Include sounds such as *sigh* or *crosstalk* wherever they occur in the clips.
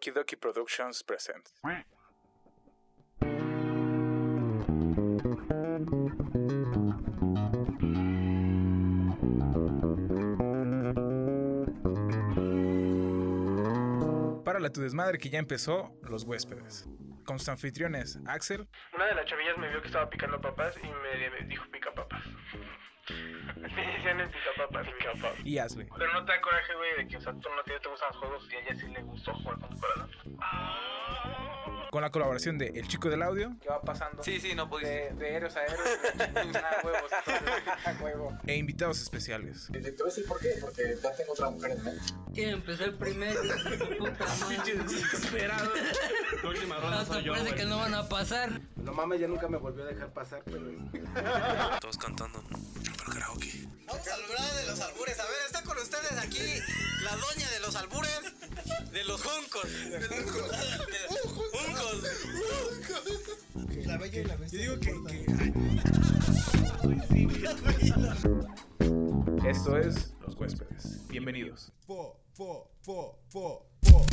Okidoki Productions presents. Para la tu desmadre que ya empezó, los huéspedes. Con sus anfitriones, Axel, Una de las chavillas me vio que estaba picando papas y me dijo pica papas. *laughs* Me decían el pica papas. y Ashley. Pero no te da coraje, güey, de que, o sea, tú no te, te gustan los juegos y a ella sí le gustó jugar con la colaboración de El Chico del Audio. ¿Qué va pasando? Sí, sí, no pudiste. De, de héroes a héroes, nada huevos, huevo. E invitados especiales. Te voy a decir por qué, porque ya tengo otra mujer en mente. ¿Quién empezó el primero? Puta madre. Desesperado. La última ronda soy yo, parece que no van a pasar. No mames, ya nunca me volvió a dejar pasar, pero... Todos cantando. Pero karaoke. Vamos a hablar de los albures. A ver, está con ustedes aquí la doña de los albures, de los juncos. De los juncos. La bella y la bestia. Yo digo que... *laughs* Esto es Los Huéspedes. Bienvenidos. Po, po, po, po, po.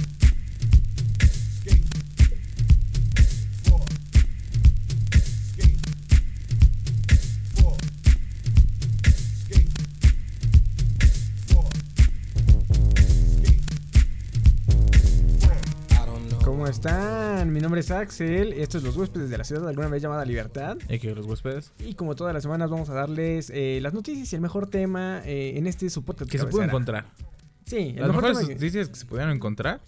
¿Cómo están? Mi nombre es Axel, estos es Los Huéspedes de la Ciudad, alguna vez llamada Libertad. ¿Y que los huéspedes? Y como todas las semanas vamos a darles eh, las noticias y el mejor tema eh, en este su podcast. Que se puede encontrar. Sí, el Las mejor mejores tema noticias que se pudieron encontrar.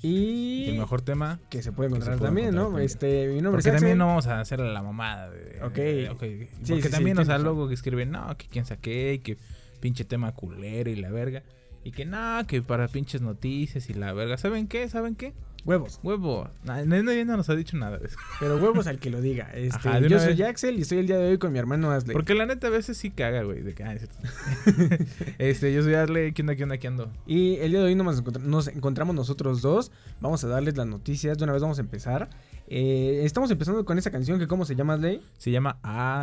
y el mejor tema. que se puede encontrar puede también, encontrar ¿no? también. Este, mi nombre Porque es también no vamos a hacer la mamada. De, Ok. de- ok. Sí, Porque sí, también, sí, o sea, luego que escriben, no, que quién saqué, y que pinche tema culero y la verga. Y que no, que para pinches noticias y la verga. ¿Saben qué? ¿Saben qué? Huevos, Huevo. Na- Nadie no nos ha dicho nada de eso. pero huevos al que lo diga. Este, Ajá, yo soy vez. Axel y estoy el día de hoy con mi hermano Asley. Porque la neta a veces sí caga, güey. De que, ah, es cierto. *laughs* este, yo soy Arley. ¿Qué onda, qué onda, qué ando? Y el día de hoy nos, encontr- nos encontramos nosotros dos. Vamos a darles las noticias. De una vez vamos a empezar. Eh, estamos empezando con esa canción que, ¿cómo se llama, Asley? Se llama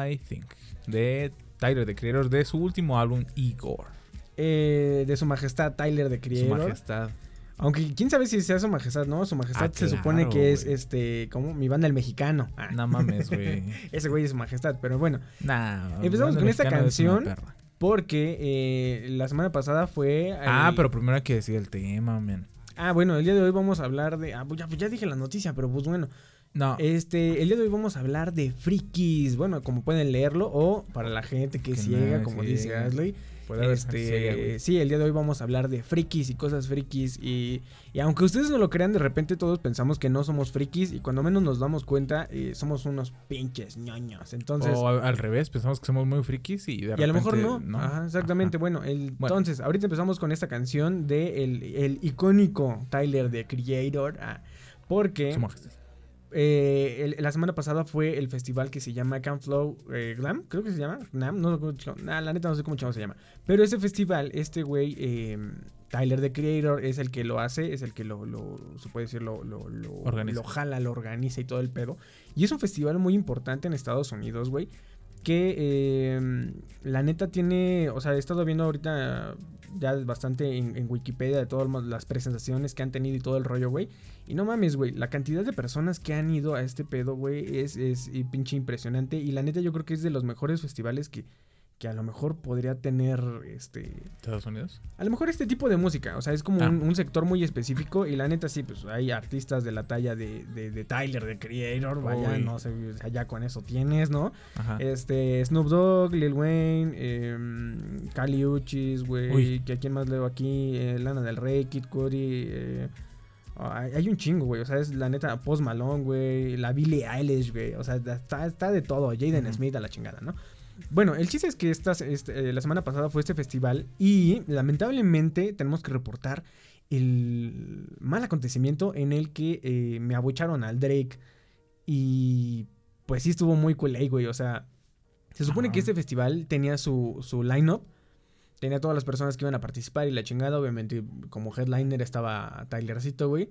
I Think. De Tyler, de Creator, de su último álbum, Igor. Eh, de su majestad Tyler de Su Creator. majestad. Aunque quién sabe si sea su majestad, ¿no? Su majestad Ah, se supone que es este, como mi banda el mexicano. Ah, No mames, güey. *laughs* Ese güey es su majestad, pero bueno, Nah, Empezamos con esta es canción. porque eh, la semana pasada fue. Ah, el- pero primero hay que decir el tema, man. Ah, bueno, el día de hoy vamos a hablar de. Ah, pues ya, ya dije la noticia, pero pues bueno. No, Este, el día de hoy vamos a hablar de frikis. Bueno, como pueden leerlo, o para la gente que, Que ciega, no, como dice Ashley. Puede Este, sí, el día de hoy vamos a hablar de frikis y cosas frikis. Y, y aunque ustedes no lo crean, de repente todos pensamos que no somos frikis. Y cuando menos nos damos cuenta, eh, somos unos pinches ñoños. Entonces. o al, al revés, pensamos que somos muy frikis y de Y a lo mejor no. Ajá, exactamente. Ajá. Bueno, el- Bueno. entonces, ahorita empezamos con esta canción de el, el icónico Tyler de Creator. ah, porque Su majestad. Eh, el- la semana pasada fue el festival que se llama Camp Flow eh, Glam, creo que se llama. Glam, no, no, nah, la neta no sé cómo se llama. Pero ese festival, este güey, eh, Tyler the Creator, es el que lo hace, es el que lo, lo se puede decir, lo, lo, lo, Organiza. lo jala, lo organiza y todo el pedo. Y es un festival muy importante en Estados Unidos, güey. Que eh, la neta tiene, o sea, he estado viendo ahorita ya bastante en, Wikipedia de todas las presentaciones que han tenido y todo el rollo, güey. Y no mames, güey, la cantidad de personas que han ido a este pedo, güey, es, es pinche impresionante. Y la neta yo creo que es de los mejores festivales que, que a lo mejor podría tener, este... Estados Unidos. A lo mejor este tipo de música, o sea, es como Ah. un, un sector muy específico y la neta sí, pues hay artistas de la talla de, de, de Tyler, de Creator, vaya, Uy. no sé, ya con eso tienes, ¿no? Ajá. Este, Snoop Dogg, Lil Wayne, eh, Kali Uchis, güey, que a quién más leo aquí, Eh, Lana del Rey, Kid Cudi, eh, hay, un chingo, güey, o sea, es la neta Post Malone, güey, la Billie Eilish, güey, o sea, está, está de todo, Jaden. Smith a la chingada, ¿no? Bueno, el chiste es que esta, este, eh, la semana pasada fue este festival y lamentablemente tenemos que reportar el mal acontecimiento en el que eh, me abucharon al Drake y pues sí estuvo muy cool ahí, güey, o sea, se supone Ajá. que este festival tenía su, su line-up, tenía todas las personas que iban a participar y la chingada, obviamente como headliner estaba Tylercito, güey.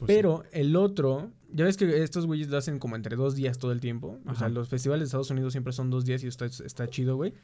Pues Pero el otro, ya ves que estos güeyes lo hacen como entre dos días todo el tiempo. O sea, los festivales de Estados Unidos siempre son dos días y está, está chido, güey.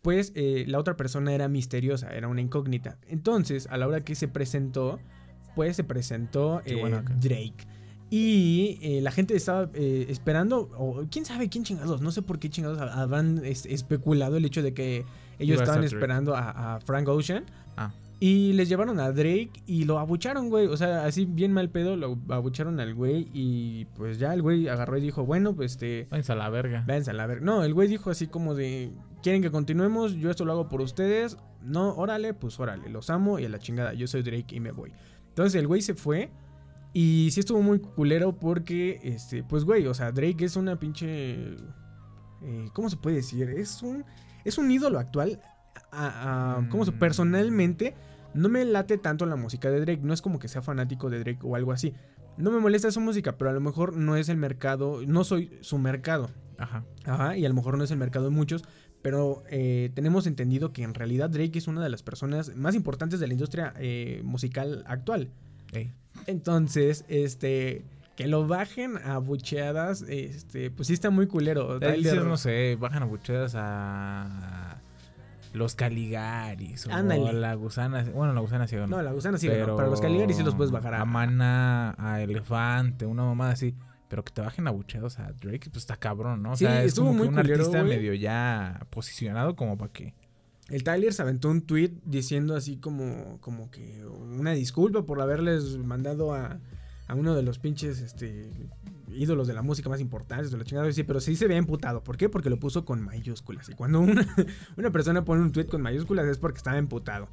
Pues eh, la otra persona era misteriosa, era una incógnita. Entonces, a la hora que se presentó, después se presentó eh. Drake. Y eh, la gente estaba eh, esperando, o quién sabe quién chingados, no sé por qué chingados ha- habrán es- especulado el hecho de que ellos a estaban esperando a, a Frank Ocean. Ah. Y les llevaron a Drake y lo abucharon, güey. O sea, así bien mal pedo, lo abucharon al güey. Y pues ya el güey agarró y dijo, bueno, pues este... Váyanse a la verga. Váyanse a la verga. No, el güey dijo así como de, ¿quieren que continuemos? Yo esto lo hago por ustedes. No, órale, pues órale, los amo y a la chingada. Yo soy Drake y me voy. Entonces el güey se fue. Y sí estuvo muy culero porque, este, pues güey, o sea, Drake es una pinche... eh, ¿Cómo se puede decir? Es un, es un ídolo actual. A, a- ¿Cómo se? Mm. Personalmente, no me late tanto la música de Drake. No es como que sea fanático de Drake o algo así. No me molesta su música, pero a lo mejor no es el mercado, no soy su mercado. Ajá. Ajá, y a lo mejor no es el mercado de muchos, pero eh, tenemos entendido que en realidad Drake es una de las personas más importantes de la industria eh, musical actual. Entonces, este, que lo bajen a bucheadas, este, pues sí está muy culero. Ahí no sé, bajan a buchedas a los Caligaris o Ándale. la gusana. Bueno, la gusana ciega no. No, la gusana sí, Pero para los Caligari sí los puedes bajar a... A Mana, a Elefante, una mamada así. Pero que te bajen a bucheados a Drake, pues está cabrón, ¿no? O Sí, sea, es estuvo como que muy un culero, artista medio ya posicionado como para que... El Tyler se aventó un tweet diciendo así como, como que una disculpa por haberles mandado a, a uno de los pinches este, ídolos de la música más importantes de la chingada. Sí, pero sí se ve emputado. ¿Por qué? Porque lo puso con mayúsculas. Y cuando una, *laughs* una persona pone un tweet con mayúsculas es porque estaba emputado.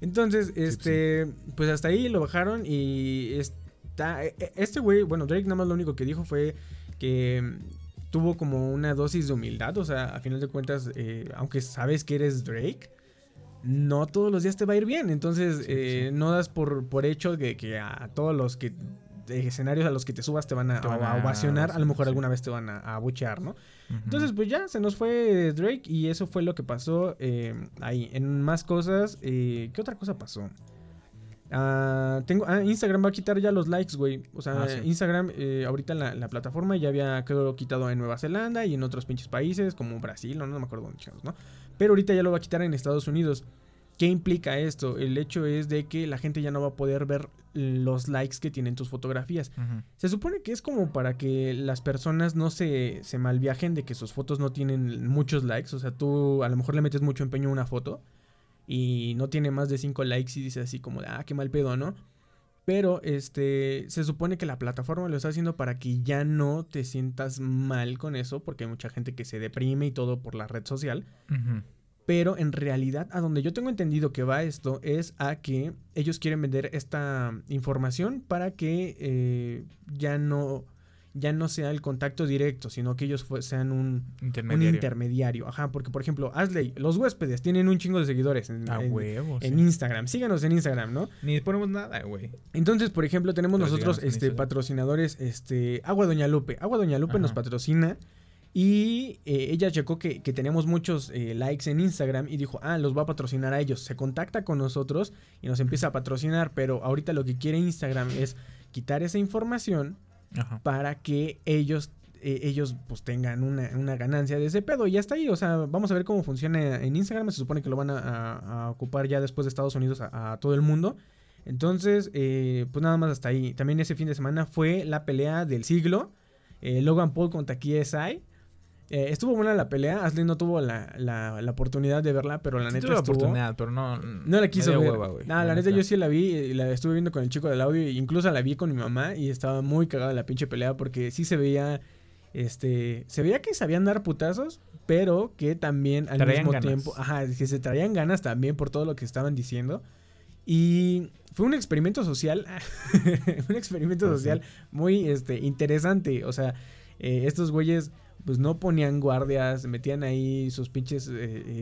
Entonces, este, pues hasta ahí lo bajaron y está, e- e- este güey, bueno, Drake nada más lo único que dijo fue que mm, tuvo como una dosis de humildad, o sea, a final de cuentas, eh, aunque sabes que eres Drake, no todos los días te va a ir bien, entonces Sí, eh, sí. no das por, por hecho de que a todos los que escenarios a los que te subas te van a, Te van a a- ovacionar, a lo mejor sí. alguna vez te van a, a abuchear, ¿no? Entonces, pues ya se nos fue Drake y eso fue lo que pasó eh, ahí. En más cosas, eh, ¿qué otra cosa pasó? Ah, tengo, ah, Instagram va a quitar ya los likes, güey. O sea, Ah, sí. Instagram eh, ahorita la, la plataforma ya había creo quitado en Nueva Zelanda y en otros pinches países como Brasil, no, me acuerdo dónde chingados, ¿no? Pero ahorita ya lo va a quitar en Estados Unidos. ¿Qué implica esto? El hecho es de que la gente ya no va a poder ver los likes que tienen tus fotografías. Se supone que es como para que las personas no se, se malviajen de que sus fotos no tienen muchos likes. O sea, tú a lo mejor le metes mucho empeño a una foto y no tiene más de 5 likes y dices así como de, ah, qué mal pedo, ¿no? Pero este se supone que la plataforma lo está haciendo para que ya no te sientas mal con eso, porque hay mucha gente que se deprime y todo por la red social. Ujú. Pero en realidad, a donde yo tengo entendido que va esto es a que ellos quieren vender esta información para que eh, ya no ya no sea el contacto directo, sino que ellos sean un, un Intermediario. Ajá, porque por ejemplo, Asley, los huéspedes tienen un chingo de seguidores en, A en- huevo, en sí. Instagram. Síganos en Instagram, ¿no? Ni ponemos nada, güey. Entonces, por ejemplo, tenemos Pero nosotros este, patrocinadores, este, Agua Doña Lupe. Agua Doña Lupe nos patrocina y eh, ella checó que, que tenemos muchos eh, likes en Instagram y dijo, ah, los va a patrocinar a ellos. Se contacta con nosotros y nos empieza a patrocinar, pero ahorita lo que quiere Instagram es quitar esa información Ajá. para que ellos eh, ellos pues tengan una, una ganancia de ese pedo y ya está ahí, o sea, vamos a ver cómo funciona en Instagram, se supone que lo van a, a- a ocupar ya después de Estados Unidos a, a todo el mundo. Entonces, eh, pues nada más hasta ahí. También ese fin de semana fue la pelea del siglo. eh, Logan Paul contra KSI. Eh, estuvo buena la pelea. Ashley no tuvo la, la- la oportunidad de verla, pero la Sí neta tuve la estuvo. oportunidad, pero no... No la quiso ver. hueva, güey. Nah, la neta yo sí la vi y la estuve viendo con el chico del audio. e incluso la vi con mi mamá y estaba muy cagada la pinche pelea porque sí se veía. Este. Se veía que sabían dar putazos, pero que también al Traían mismo ganas. tiempo. Ajá, que se traían ganas también por todo lo que estaban diciendo. Y fue un experimento social. *laughs* un experimento Pues social muy este, interesante. O sea, eh, estos güeyes pues no ponían guardias, metían ahí sus pinches eh,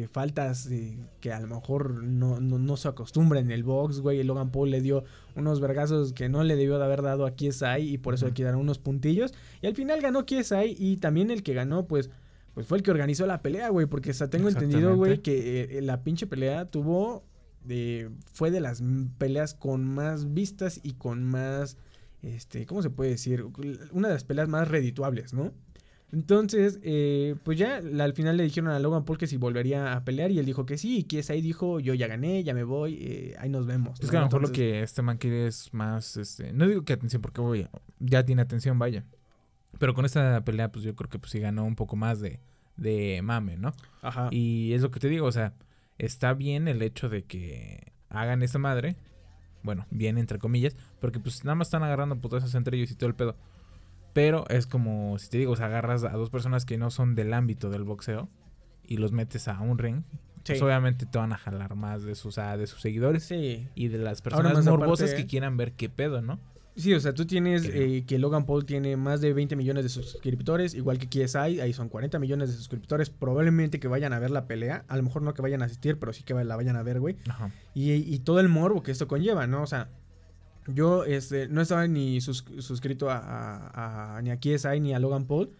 eh, faltas eh, que a lo mejor no, no, no se acostumbra en el box, güey. Logan Paul le dio unos vergazos que no le debió de haber dado a KSI y por eso le Ujú. quedaron unos puntillos. Y al final ganó KSI y también el que ganó, pues, pues fue el que organizó la pelea, güey. Porque hasta tengo entendido, güey, que eh, la pinche pelea tuvo... fue de las peleas con más vistas y con más... Este, ¿cómo se puede decir? Una de las peleas más redituables, ¿no? Entonces, eh, pues ya al final le dijeron a Logan Paul que si volvería a pelear y él dijo que sí, y que ahí dijo, yo ya gané, ya me voy, eh, ahí nos vemos. Es que a lo mejor lo que este man quiere es más, este, no digo que atención porque voy, ya tiene atención, vaya. Pero con esta pelea, pues yo creo que pues sí ganó un poco más de, de mame, ¿no? Ajá. Y es lo que te digo, o sea, está bien el hecho de que hagan esta madre. Bueno, bien entre comillas, porque pues nada más están agarrando putazos entre ellos y todo el pedo. Pero es como, si te digo, o sea, agarras a dos personas que no son del ámbito del boxeo y los metes a un ring, pues Sí. obviamente te van a jalar más de sus, de sus seguidores Sí. y de las personas morbosas aparte- que quieran ver qué pedo, ¿no? Sí, o sea, tú tienes Creo. eh, que Logan Paul tiene más de 20 millones de suscriptores, igual que KSI, ahí son 40 millones de suscriptores, probablemente que vayan a ver la pelea, a lo mejor no que vayan a asistir, pero sí que la vayan a ver, güey. Ajá. Y, y todo el morbo que esto conlleva, ¿no? O sea, yo este, no estaba ni sus- suscrito a, a- a- ni a KSI ni a Logan Paul.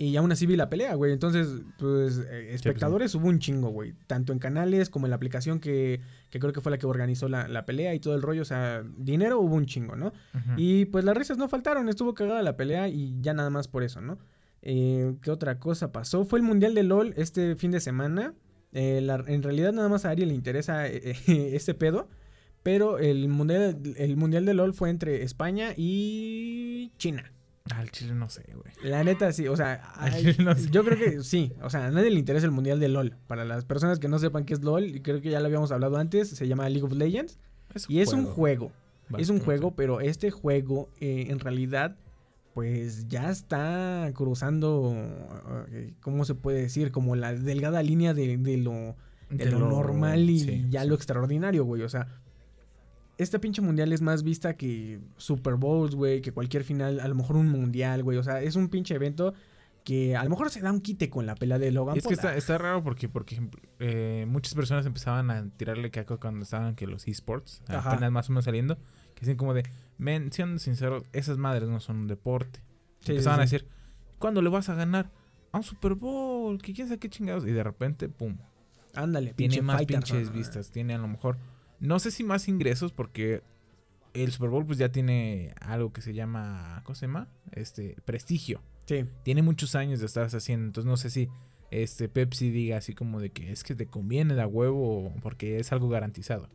Y aún así vi la pelea, güey. Entonces, pues, eh, espectadores hubo un chingo, güey. Tanto en canales como en la aplicación que, que creo que fue la que organizó la, la pelea y todo el rollo. O sea, dinero hubo un chingo, ¿no? Y pues las risas no faltaron, estuvo cagada la pelea y ya nada más por eso, ¿no? Eh, ¿Qué otra cosa pasó? Fue el Mundial de LOL este fin de semana. Eh, la- en realidad nada más a Ari le interesa *laughs* este pedo. Pero el mundial, el mundial de LOL fue entre España y China. Al chile no sé, güey. La neta, sí, o sea, *laughs* no sé. yo creo que sí, o sea, a nadie le interesa el mundial de LOL. Para las personas que no sepan qué es LOL, y creo que ya lo habíamos hablado antes, se llama League of Legends. Y es un juego. Es un juego, pero este juego eh, en realidad pues ya está cruzando, eh, ¿cómo se puede decir? Como la delgada línea de, de lo, de lo normal y sí, ya sí. lo extraordinario, güey. O sea, esta pinche mundial es más vista que Super Bowls, güey, que cualquier final, a lo mejor un mundial, güey. O sea, es un pinche evento que a lo mejor se da un quite con la pelea de Logan Y es que está, está raro porque, por ejemplo, eh, muchas personas empezaban a tirarle caco cuando estaban que los esports, apenas más o menos saliendo, que dicen como de, men, siendo sinceros, esas madres no son un deporte. Sí, empezaban sí, a decir, ¿cuándo le vas a ganar? A un Super Bowl, que quién sabe qué chingados. Y de repente, pum, Ándale, tiene pinche más fighter, pinches ¿no? vistas, tiene a lo mejor, no sé si más ingresos porque el Super Bowl pues ya tiene algo que se llama, ¿cómo se llama? Este, prestigio Sí. tiene muchos años de estarse haciendo. Entonces no sé si este Pepsi diga así como de que es que te conviene la huevo porque es algo garantizado.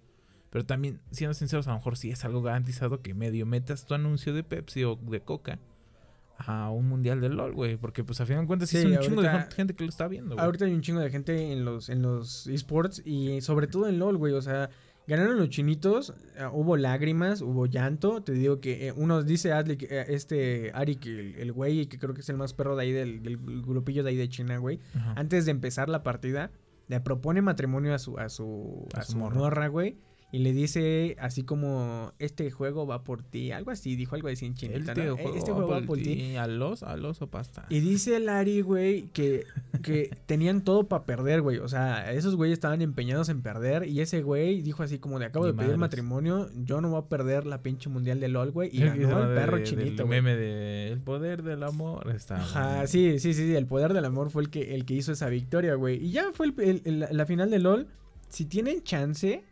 Pero también, siendo sinceros, a lo mejor sí es algo garantizado que medio metas tu anuncio de Pepsi o de Coca a un mundial de LOL, güey. Porque pues a fin de cuentas sí, es un chingo de gente que lo está viendo, güey. Ahorita hay un chingo de gente en los, en los esports y sobre todo en LOL, güey. O sea, ganaron los chinitos, eh, hubo lágrimas, hubo llanto. Te digo que eh, uno dice Adli, eh, este Ari, que el- el güey, que creo que es el más perro de ahí del, del grupillo de ahí de China, güey. Ajá. Antes de empezar la partida, le propone matrimonio a su, a su, A a su morra, güey. Y le dice así como, este juego va por ti. Algo así, dijo algo así en El chinita, tío ¿no? juego Este va juego va por por ti. ti. A los, a los o pasta. Y dice Larry, güey, que, que tenían todo para perder, güey. O sea, esos güeyes estaban empeñados en perder. Y ese güey dijo así como de acabo Ni de pedir matrimonio. Yo no voy a perder la pinche mundial de LOL, güey. Y ganó el de- perro del chinito, güey. meme de el poder del amor está Ajá, sí, sí, sí, sí, el poder del amor fue el que, el que hizo esa victoria, güey. Y ya fue el- el- el- la final de LOL. Si tienen chance,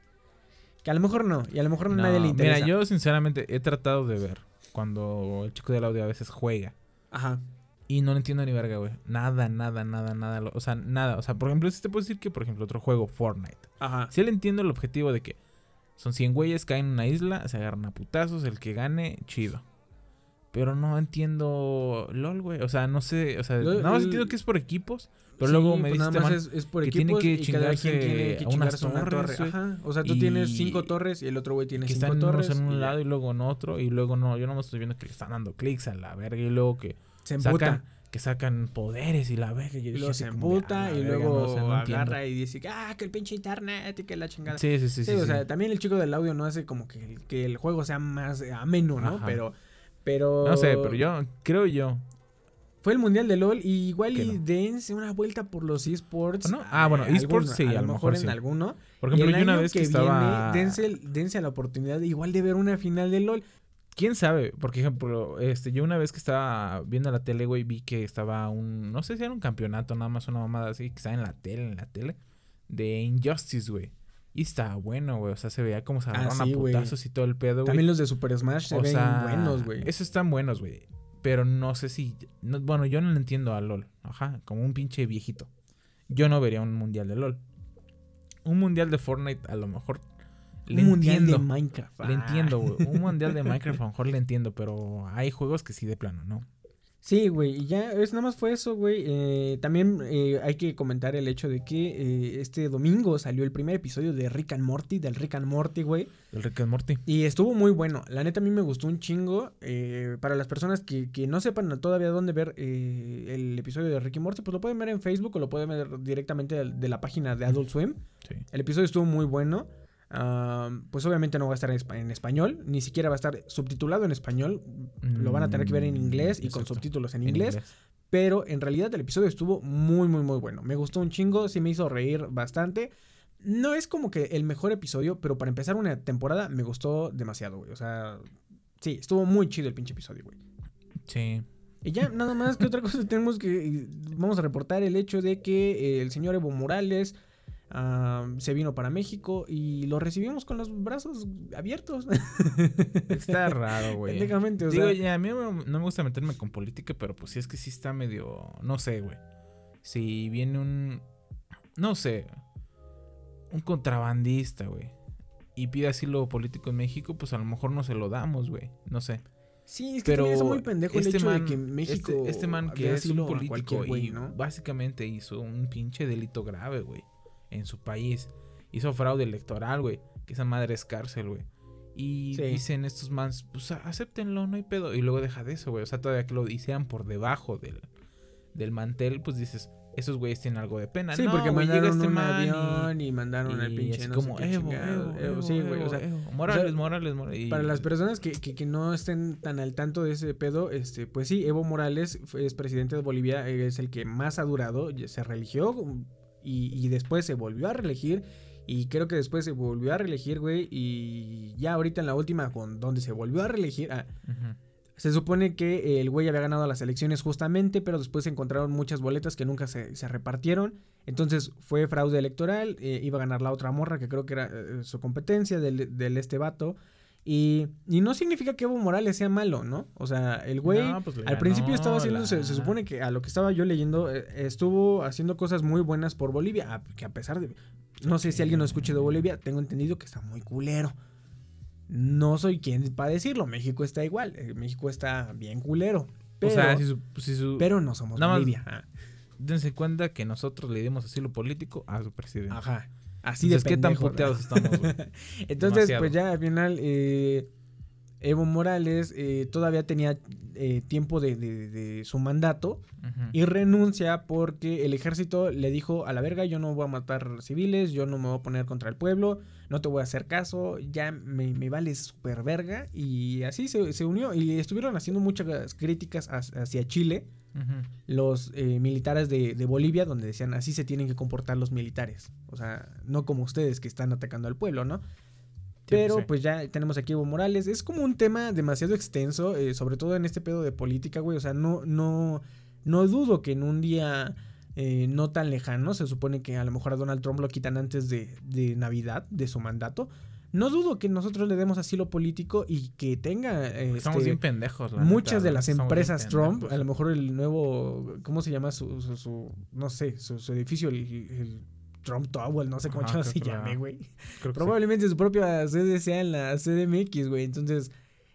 que a lo mejor no, y a lo mejor a No, nadie le interesa. Mira, yo sinceramente he tratado de ver cuando el chico del audio a veces juega. Ajá. Y no le entiendo ni verga, güey. Nada, nada, nada, nada. lo- O sea, nada. O sea, por ejemplo, si te puedo decir que, por ejemplo, otro juego, Fortnite. Ajá. Si le entiendo el objetivo de que son 100 güeyes, caen en una isla, se agarran a putazos, el que gane, chido. Pero no entiendo LOL, güey. O sea, no sé. O sea, Lo- nada más entiendo que es por equipos. Pero Sí, luego me pues dice nada más es, es por que tiene equipos que cada quien chingarse tiene que a unas chingarse una torres, torre. Ajá. O sea, tú tienes cinco torres y el otro güey tiene que cinco están torres. unos en un lado y luego en otro. Y luego no, yo no me estoy viendo que le están dando clics a la verga. Y luego que Se que sacan poderes y la verga. Y de, emputa "A la y luego no, o sea, no entiendo". agarra y dice, ah, que el pinche internet y que la chingada. Sí, sí, sí. Sí, sí, o sí. sea, también el chico del audio no hace como que, que el juego sea más ameno, ¿no? Ajá. Pero, pero... No sé, pero yo creo yo. Fue el mundial de LOL y igual Que y no. dense una vuelta por los esports. ¿No? Ah, bueno, esports sí, a, lo mejor, en alguno. Por Y ejemplo, el yo una año vez que, estaba. viene, dense, dense a la oportunidad de igual de ver una final de LOL. ¿Quién sabe? Por ejemplo, este, yo una vez que estaba viendo la tele, güey, vi que estaba un. No sé si era un campeonato, nada más una mamada así, que estaba en la tele, en la tele. De Injustice, güey. Y estaba bueno, güey. O sea, se veía como se Ah, agarraron sí, a putazos y todo el pedo, güey. También los de Super Smash se O ven sea, buenos, güey. Esos están buenos, güey. Pero no sé si. no- bueno, yo no le entiendo a LOL. Ajá, como un pinche viejito. Yo no vería un mundial de LOL. Un mundial de Fortnite, a lo mejor. Le Un mundial entiendo. de Minecraft. Le Ah. entiendo, güey. Un *laughs* mundial de Minecraft a lo mejor le entiendo, pero hay juegos que sí de plano, ¿no? Sí, güey, y ya es nada más fue eso, güey. Eh, también eh, hay que comentar el hecho de que eh, este domingo salió el primer episodio de Rick and Morty, del Rick and Morty, güey. El Rick and Morty. Y estuvo muy bueno. La neta a mí me gustó un chingo. Eh, para las personas que, que no sepan todavía dónde ver eh, el episodio de Rick y Morty, pues lo pueden ver en Facebook o lo pueden ver directamente de, de la página de Adult Swim. Sí. El episodio estuvo muy bueno. Pues obviamente no va a estar en, espa- en español, ni siquiera va a estar subtitulado en español. Lo van a tener que ver en Mm, inglés y con subtítulos en inglés. Pero en realidad el episodio estuvo muy, muy, muy bueno. Me gustó un chingo, sí me hizo reír bastante. No es como que el mejor episodio, pero para empezar una temporada me gustó demasiado, güey. O sea, sí, estuvo muy chido el pinche episodio, güey. Sí. Y ya, nada más que otra cosa *laughs* tenemos que... Vamos a reportar el hecho de que eh, el señor Evo Morales ah, se vino para México y lo recibimos con los brazos abiertos. Está *laughs* raro, güey. Técnicamente, o Digo, sea... ya, a mí no me gusta meterme con política, pero pues sí es que sí está medio. No sé, güey. Si viene un. No sé. Un contrabandista, güey. Y pide asilo político en México, pues a lo mejor no se lo damos, güey. No sé. Sí, es que Pero es muy pendejo el este hecho man, de que México... este, este man que es un político y ¿no? básicamente hizo un pinche delito grave, güey, en su país. Hizo fraude electoral, güey, que esa madre es cárcel, güey. Y Sí. dicen estos mans, pues a- acéptenlo, no hay pedo. Y luego deja de eso, güey. O sea, todavía que lo hicieran por debajo del, del mantel, pues dices, esos güeyes tienen algo de pena. Sí, No, porque güey, mandaron este un y- avión y, mandaron al pinche no como sé Evo, Evo, sí, güey, o sea, Evo. Morales, Morales, Morales. y- Para las personas que, que- que no estén tan al tanto de ese pedo, este, pues sí, Evo Morales es presidente de Bolivia, es el que más ha durado, se religió y, y después se volvió a reelegir. Y creo que después se volvió a reelegir, güey. Y ya ahorita en la última, con donde se volvió a reelegir, ah, se supone que el güey había ganado las elecciones justamente, pero después se encontraron muchas boletas que nunca se, se repartieron. Entonces fue fraude electoral, eh, iba a ganar la otra morra, que creo que era eh, su competencia del, del este vato. Y, y no significa que Evo Morales sea malo, ¿no? O sea, el güey No, pues al principio estaba haciendo, se, la- se supone que a lo que estaba yo leyendo, eh, estuvo haciendo cosas muy buenas por Bolivia, a- que a pesar de... No sé si alguien nos escuche de Bolivia, tengo entendido que está muy culero. No soy quien para decirlo, México está igual, eh, México está bien culero. Pero, o sea, si su, si su- pero no somos más- Bolivia. Ah, dense cuenta que nosotros le dimos asilo político a su presidente. Ajá. Así de Entonces, ¿qué tan puteados estamos, güey? *laughs* Entonces, Demasiado. pues ya al final, eh, Evo Morales eh, todavía tenía eh, tiempo de, de- de su mandato y renuncia porque el ejército le dijo a la verga, yo no voy a matar civiles, yo no me voy a poner contra el pueblo, no te voy a hacer caso, ya me, me vale super verga. Y así se, se unió y estuvieron haciendo muchas críticas hac- hacia Chile, Los eh, militares de, de Bolivia, donde decían así se tienen que comportar los militares. O sea, no como ustedes que están atacando al pueblo, ¿no? Pero sí. pues ya tenemos aquí a Evo Morales. Es como un tema demasiado extenso, eh, sobre todo en este pedo de política, güey. O sea, no, no, no dudo que en un día eh, no tan lejano, se supone que a lo mejor a Donald Trump lo quitan antes de, de Navidad, de su mandato. No dudo que nosotros le demos asilo político y que tenga Estamos este, bien pendejos. la muchas neta, de las empresas Trump, a lo mejor el nuevo, ¿cómo se llama su, su, su- no sé, su, su edificio, el, el Trump Tower, no sé cómo Ajá, se llame, güey. Sí. Probablemente su propia sede sea en la CDMX, güey. Entonces,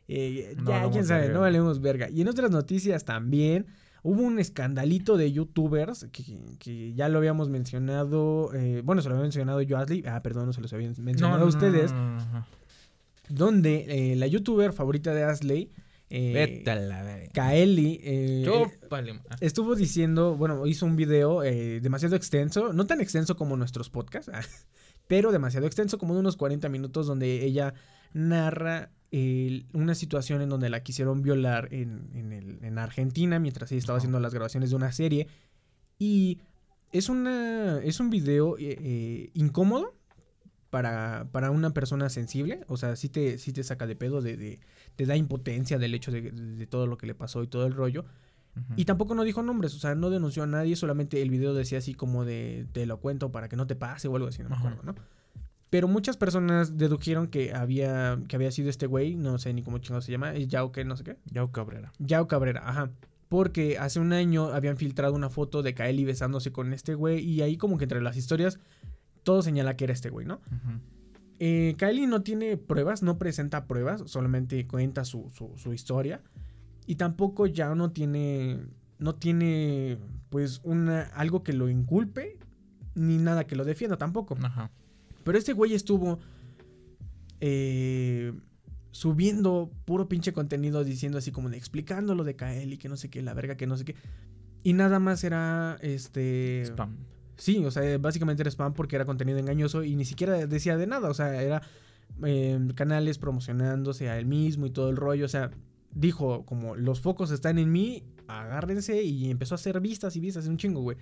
eh, No ya, quién sabe, verga, no valemos verga. Y en otras noticias también, hubo un escandalito de youtubers que, que ya lo habíamos mencionado. eh, bueno, se lo había mencionado yo a Ashley. Ah, perdón, no se los había mencionado No, a ustedes. no, no, no. Donde eh, la youtuber favorita de Asley, eh, Vete a la verga. Kaeli, eh, estuvo diciendo, bueno, hizo un video eh, demasiado extenso, no tan extenso como nuestros podcasts, *laughs* pero demasiado extenso, como de unos 40 minutos, donde ella narra eh, una situación en donde la quisieron violar en, en el- en Argentina mientras ella estaba haciendo las grabaciones de una serie. Y es, una, es un video eh, eh, incómodo para, para una persona sensible. O sea, sí te, sí te saca de pedo, de, de- te da impotencia del hecho de, de todo lo que le pasó y todo el rollo. Y tampoco no dijo nombres, o sea, no denunció a nadie, solamente el video decía así como de te lo cuento para que no te pase o algo así, no me acuerdo, ¿no? Pero muchas personas dedujeron que había, que había sido este güey, no sé ni cómo chingado se llama, es Yao que no sé qué. Yao Cabrera. Yao Cabrera, ajá. Porque hace un año habían filtrado una foto de Kaeli besándose con este güey y ahí como que entre las historias todo señala que era este güey, ¿no? Ujú. Eh, Kylie no tiene pruebas, no presenta pruebas, solamente cuenta su, su- su historia. Y tampoco ya no tiene, no tiene, pues, una, algo que lo inculpe, ni nada que lo defienda tampoco. Ajá. Pero este güey estuvo eh, subiendo puro pinche contenido diciendo así como de explicando lo de Kaeli, que no sé qué, la verga, que no sé qué. Y nada más era, este... Spam. Sí, o sea, básicamente era spam porque era contenido engañoso y ni siquiera decía de nada. O sea, era eh, canales promocionándose a él mismo y todo el rollo. O sea, dijo como los focos están en mí, agárrense y empezó a hacer vistas y vistas, un chingo, güey.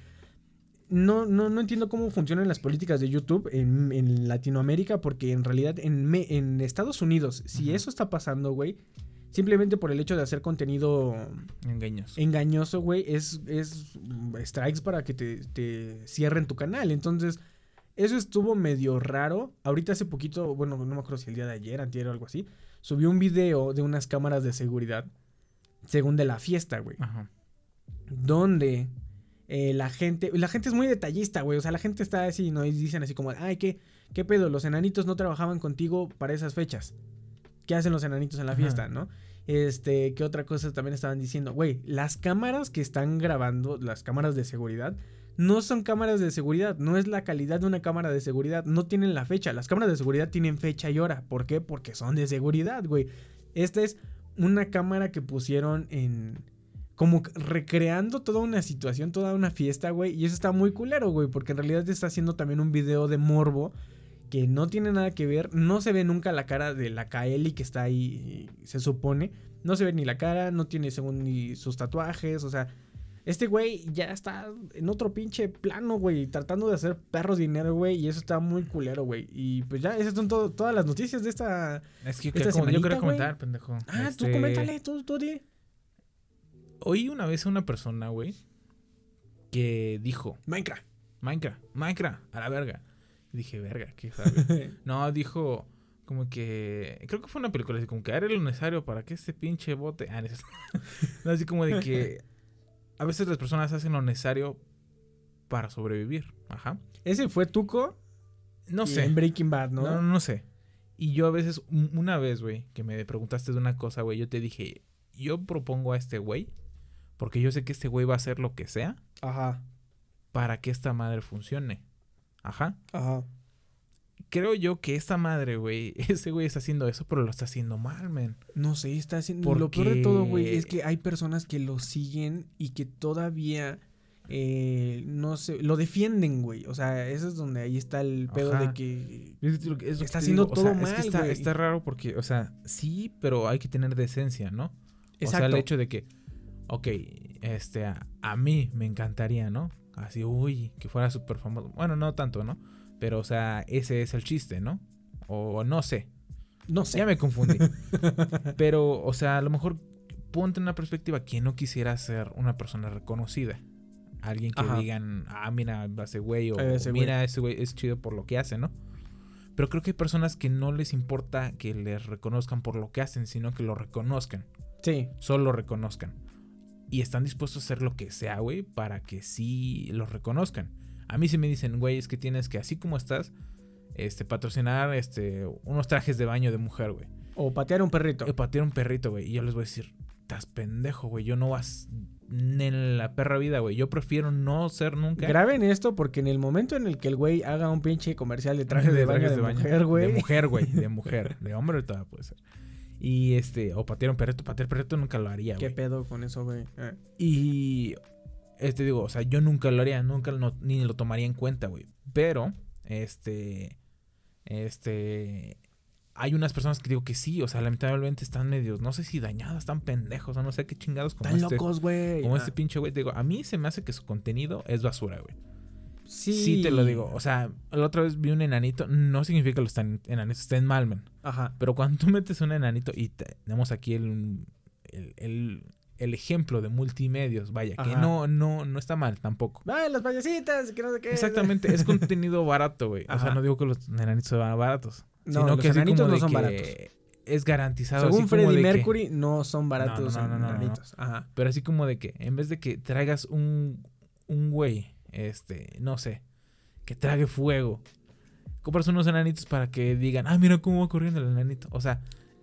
No, no, no entiendo cómo funcionan las políticas de YouTube en, en Latinoamérica porque en realidad en, me- en Estados Unidos, si eso está pasando, güey, simplemente por el hecho de hacer contenido Engaños. engañoso, güey, es, es strikes para que te, te cierren tu canal. Entonces, eso estuvo medio raro. Ahorita hace poquito, bueno, no me acuerdo si el día de ayer, antier o algo así, subió un video de unas cámaras de seguridad, según de la fiesta, güey, Ajá. donde eh, la gente, la gente es muy detallista, güey, o sea, la gente está así, ¿no? Y dicen así como, ay, ¿qué, qué pedo? Los enanitos no trabajaban contigo para esas fechas. ¿Qué hacen los enanitos en la Ajá. fiesta, no? Este, ¿qué otra cosa también estaban diciendo? Güey, las cámaras que están grabando, las cámaras de seguridad, no son cámaras de seguridad, no es la calidad de una cámara de seguridad, no tienen la fecha. Las cámaras de seguridad tienen fecha y hora. ¿Por qué? Porque son de seguridad, güey. Esta es una cámara que pusieron en... Como recreando toda una situación, toda una fiesta, güey. Y eso está muy culero, güey. Porque en realidad está haciendo también un video de morbo que no tiene nada que ver. No se ve nunca la cara de la Kaeli que está ahí, se supone. No se ve ni la cara, no tiene según ni sus tatuajes. O sea, este güey ya está en otro pinche plano, güey. Tratando de hacer perros dinero, güey. Y eso está muy culero, güey. Y pues ya, esas son todo- todas las noticias de esta. Es que yo, Esta güey. comentar, pendejo. Ah, tú Este, coméntale, tú, tú. Oí una vez a una persona, güey, que dijo, Minecraft. Minecraft, Minecraft, a la verga. Y dije, verga, ¿qué sabe? *laughs* no, dijo como que, creo que fue una película así, como que haré lo necesario para que este pinche bote... Ah, *laughs* no, así como de que a veces las personas hacen lo necesario para sobrevivir. Ajá. Ese fue Tuco No y sé. en Breaking Bad, ¿no? No, no, no sé. Y yo a veces, un- una vez, güey, que me preguntaste de una cosa, güey, yo te dije, yo propongo a este güey, porque yo sé que este güey va a hacer lo que sea Ajá, para que esta madre funcione. Ajá. ajá. Creo yo que esta madre, güey, *laughs* ese güey está haciendo eso, pero lo está haciendo mal, man. No sé, está haciendo. Lo peor de Porque- todo, güey, es que hay personas que lo siguen y que todavía. eh, no sé, lo defienden, güey. O sea, eso es donde ahí está el pedo Ajá. de que. Es lo que- es lo que Está haciendo o todo sea, es que mal, está, güey. está raro porque, o sea, sí, pero hay que tener decencia, ¿no? O sea, Exacto. el hecho de que, ok, este, a, a mí me encantaría, ¿no? Así, uy, que fuera súper famoso. Bueno, no tanto, ¿no? Pero, o sea, ese es el chiste, ¿no? O no sé, No sé. ya me confundí. *laughs* Pero, o sea, a lo mejor ponte en una perspectiva que no quisiera ser una persona reconocida. Alguien que Ajá. digan, ah, mira, ese güey, o Ese güey. mira, ese güey es chido por lo que hace, ¿no? Pero creo que hay personas que no les importa que les reconozcan por lo que hacen, sino que lo reconozcan. Sí. Solo lo reconozcan. Y están dispuestos a hacer lo que sea, güey, para que sí los reconozcan. A mí sí me dicen, güey, es que tienes que, así como estás, este, patrocinar este, unos trajes de baño de mujer, güey. O patear un perrito. Eh, patear un perrito, güey. Y yo les voy a decir, estás pendejo, güey. Yo no vas en la perra vida, güey. Yo prefiero no ser nunca. Graben esto porque en el momento en el que el güey haga un pinche comercial de trajes *laughs* de, baño trajes de, mujer, güey. De mujer, güey. De mujer. De hombre todavía puede ser. Y este, o patear un perrito. Patear perrito nunca lo haría, ¿Qué güey. pedo con eso, güey? Eh. Y este digo, o sea, yo nunca lo haría, nunca ni lo tomaría en cuenta, güey. Pero, este, este, hay unas personas que digo que sí, o sea, lamentablemente están medios, no sé si dañadas, están pendejos, o no sé qué chingados como Están este, locos, güey. como Ah, este pinche güey. Digo, a mí se me hace que su contenido es basura, güey. Sí. Sí. te lo digo. O sea, la otra vez vi un enanito, no significa que los tan- enanitos estén mal, man. Ajá. Pero cuando tú metes un enanito y te- tenemos aquí el, el, el- el ejemplo de multimedios, vaya, que no, no, no está mal tampoco. Ay, las payasitas, que no sé qué. Exactamente, es *laughs* contenido barato, güey. O sea, no digo que los enanitos sean baratos. No, sino los que enanitos no son que baratos. Es garantizado. Según Freddie que- Mercury, no son baratos no, no, no. enanitos. Ajá. Pero así como de que, en vez de que traigas un, un güey, este, no sé, que trague fuego, compras unos enanitos para que digan, ah, mira cómo va corriendo el enanito. O sea,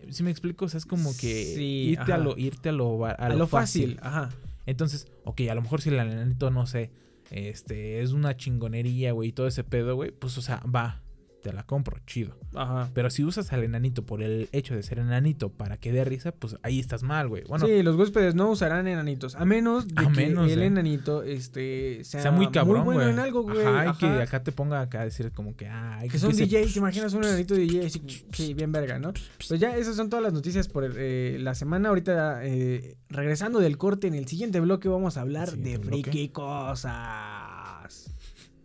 si me explico, o sea, es como que Sí, irte, a lo, irte a lo, A, lo fácil. Ajá. Entonces, ok, a lo mejor si el enanito, no sé, este, es una chingonería, güey, y todo ese pedo, güey, pues, o sea, va, te la compro, chido. Ajá. Pero si usas al enanito por el hecho de ser enanito para que dé risa, pues ahí estás mal, güey. Bueno, sí, los huéspedes no usarán enanitos. A menos de A que menos el enanito este, sea, sea muy cabrón, bueno güey. en algo, güey. Ajá, y que acá te ponga acá a decir como que, ah, Que son DJs, ¿te imaginas un enanito DJ? Sí, bien verga, ¿no? Pues ya, esas son todas las noticias por eh, la semana. Ahorita, eh, regresando del corte, en el siguiente bloque vamos a hablar de bloque. friki cosas.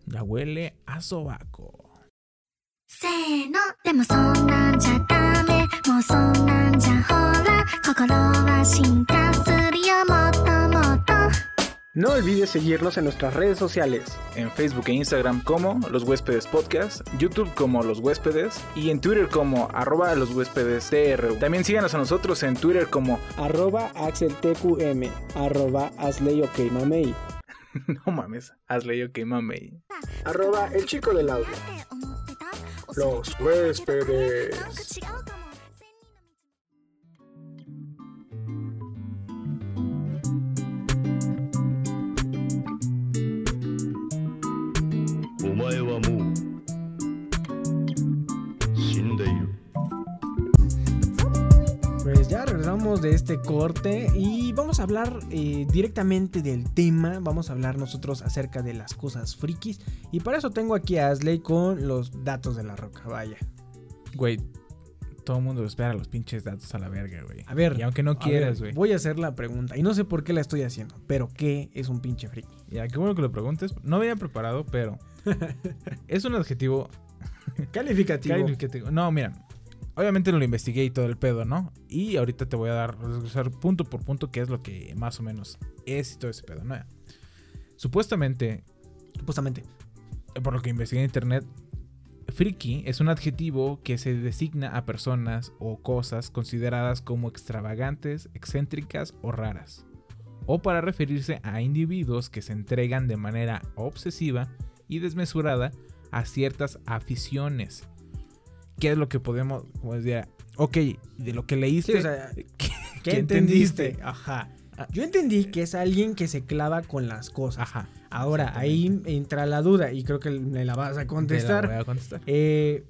Ya huele a sobaco. せーのでもそんなんじゃダメもうそんなんじゃほら心は進化するよもっともっと No olvides seguirnos en nuestras redes sociales. En Facebook e Instagram como Los Huéspedes Podcast, YouTube como Los Huéspedes y en Twitter como arroba los huéspedes TR. También síganos a nosotros en Twitter como Arroba AxelTQM. Arroba AsleyOKMamey. *laughs* No mames, hazle yo que mame. Arroba El Chico del Audio. los huéspedes. Omae wa regresamos de este corte y vamos a hablar eh, directamente del tema. Vamos a hablar nosotros acerca de las cosas frikis. Y para eso tengo aquí a Asley con los datos de la roca. Vaya. Güey, todo el mundo espera los pinches datos a la verga, güey. A ver. Y aunque no quieras, güey. Voy a hacer la pregunta. Y no sé por qué la estoy haciendo. Pero ¿qué es un pinche friki? Ya, qué bueno que lo preguntes. No venía preparado, pero *laughs* es un adjetivo Calificativo. calificativo. No, mira. Obviamente lo investigué y todo el pedo, ¿no? Y ahorita te voy a dar, desglosar punto por punto qué es lo que más o menos es y todo ese pedo, ¿no? Supuestamente, Supuestamente. eh, por lo que investigué en internet, friki es un adjetivo que se designa a personas o cosas consideradas como extravagantes, excéntricas o raras. O para referirse a individuos que se entregan de manera obsesiva y desmesurada a ciertas aficiones. ¿Qué es lo que podemos, como decía, ok, de lo que leíste, Sí, o sea, *laughs* ¿qué, ¿Qué qué entendiste? Ajá. Yo entendí que es alguien que se clava con las cosas. Ajá. Ahora, ahí entra la duda y creo que me la vas a Te la contestar. voy a contestar. Eh,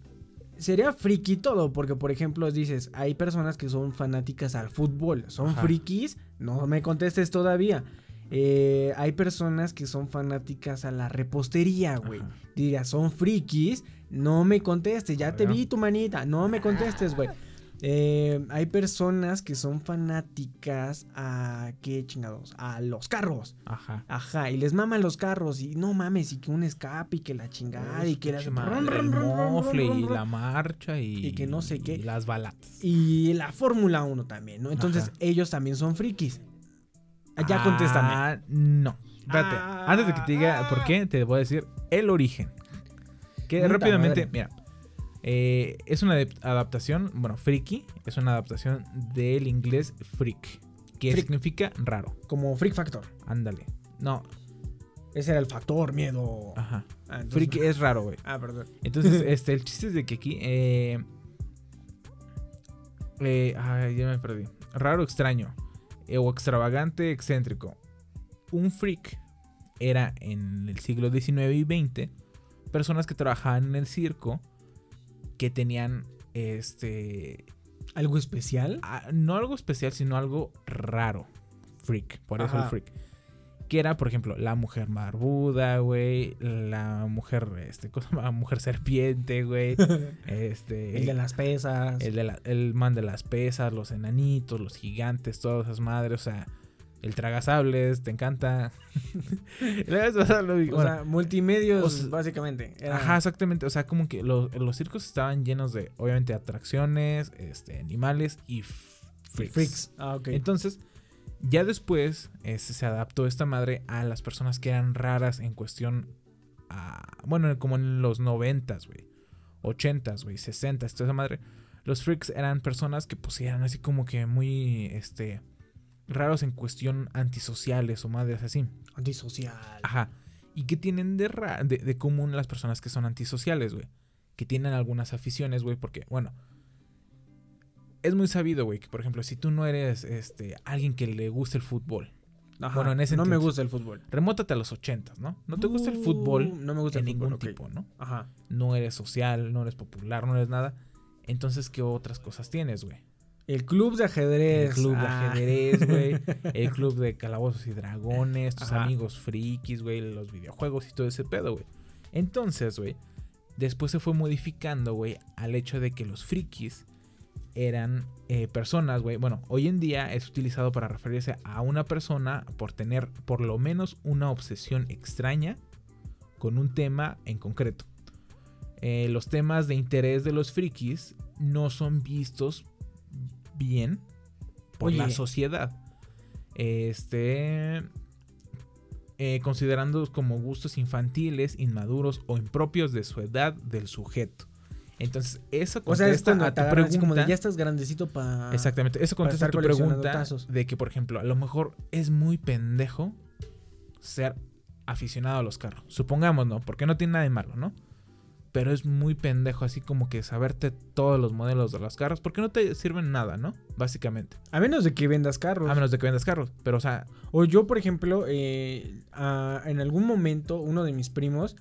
sería friki todo, porque por ejemplo dices, hay personas que son fanáticas al fútbol, son Ajá. frikis, no me contestes todavía. Eh, hay personas que son fanáticas a la repostería, güey. Ajá. Dirías, son frikis, no me contestes, ya A te vi tu manita, no me contestes, güey. Eh, hay personas que son fanáticas a qué chingados, a los carros. Ajá. Ajá, y les maman los carros y no mames, y que un escape y que la chingada y que la madre, el mofle y la marcha y, Y que no sé qué. y las balatas. y la Fórmula 1 también, ¿no? Entonces Ajá. ellos también son frikis. Ah, Ya contéstame. Ah, no. Espérate. Ah, Antes de que te diga por qué, te voy a decir el origen. Que Puta rápidamente, madre. mira. eh, es una adap- adaptación, bueno, friki, es una adaptación del inglés freak, que Freak. significa raro. Como Freak Factor. Ándale. No, Ese era el factor miedo. ajá. Ah, entonces- Freak es raro, güey. Ah, perdón. Entonces, *laughs* este, el chiste es de que aquí. Eh, eh, ay, ya me perdí. Raro, extraño. o extravagante, excéntrico. Un freak era en el siglo XIX y XX personas que trabajaban en el circo que tenían este. ¿Algo especial? no algo especial, sino algo raro. Freak. Por eso Ajá. el freak. Que era, por ejemplo, la mujer barbuda, güey. La mujer, este, cosa, la mujer serpiente, güey. *laughs* Este. el de las pesas. el de la- el man de las pesas, los enanitos, los gigantes, todas esas madres. O sea, el tragasables, te encanta. *laughs* La vez pasada lo vi- o bueno, sea, multimedios, o sea, básicamente. Era- Ajá, exactamente. O sea, como que los, los circos estaban llenos de, obviamente, atracciones, este, animales y freaks. Freaks. Ah, ok. Entonces, Ya después este, se adaptó esta madre a las personas que eran raras en cuestión. a- bueno, como en los noventas, güey. Ochentas, güey. Sesentas, toda esa madre. Los freaks eran personas que pues eran así como que muy. Este. Raros en cuestión antisociales o madres así. Antisocial. Ajá. ¿Y qué tienen de, ra- de, de común las personas que son antisociales, güey? Que tienen algunas aficiones, güey, porque, bueno. Es muy sabido, güey, que por ejemplo, si tú no eres este, alguien que le guste el fútbol. Ajá, Bueno, en ese no me gusta el fútbol. Remótate a los ochentas, ¿no? No te gusta el Uh, fútbol no me gusta de el fútbol, ningún tipo, ¿no? Ajá. No eres social, no eres popular, no eres nada. Entonces, ¿qué otras cosas tienes, güey? El club de ajedrez. El club de Ah. ajedrez, güey. *laughs* El club de calabozos y dragones, tus Ajá. amigos frikis, güey, los videojuegos y todo ese pedo, güey. Entonces, güey, después se fue modificando, güey, al hecho de que los frikis eran eh, personas, güey. Bueno, hoy en día es utilizado para referirse a una persona por tener por lo menos una obsesión extraña con un tema en concreto. Eh, los temas de interés de los frikis no son vistos bien por la sociedad. Este. eh, considerándolos como gustos infantiles, inmaduros o impropios de su edad del sujeto. Entonces, eso O sea, contesta a tu así como de pregunta- ya estás grandecito para. Exactamente, eso contesta tu pregunta tazos. de que, por ejemplo, a lo mejor es muy pendejo ser aficionado a los carros. Supongamos, ¿no? Porque no tiene nada de malo, ¿no? Pero es muy pendejo así como que saberte todos los modelos de los carros porque no te sirven nada, ¿no? Básicamente. A menos de que vendas carros. A menos de que vendas carros. Pero, o sea, O yo, por ejemplo, eh, a- en algún momento, uno de mis primos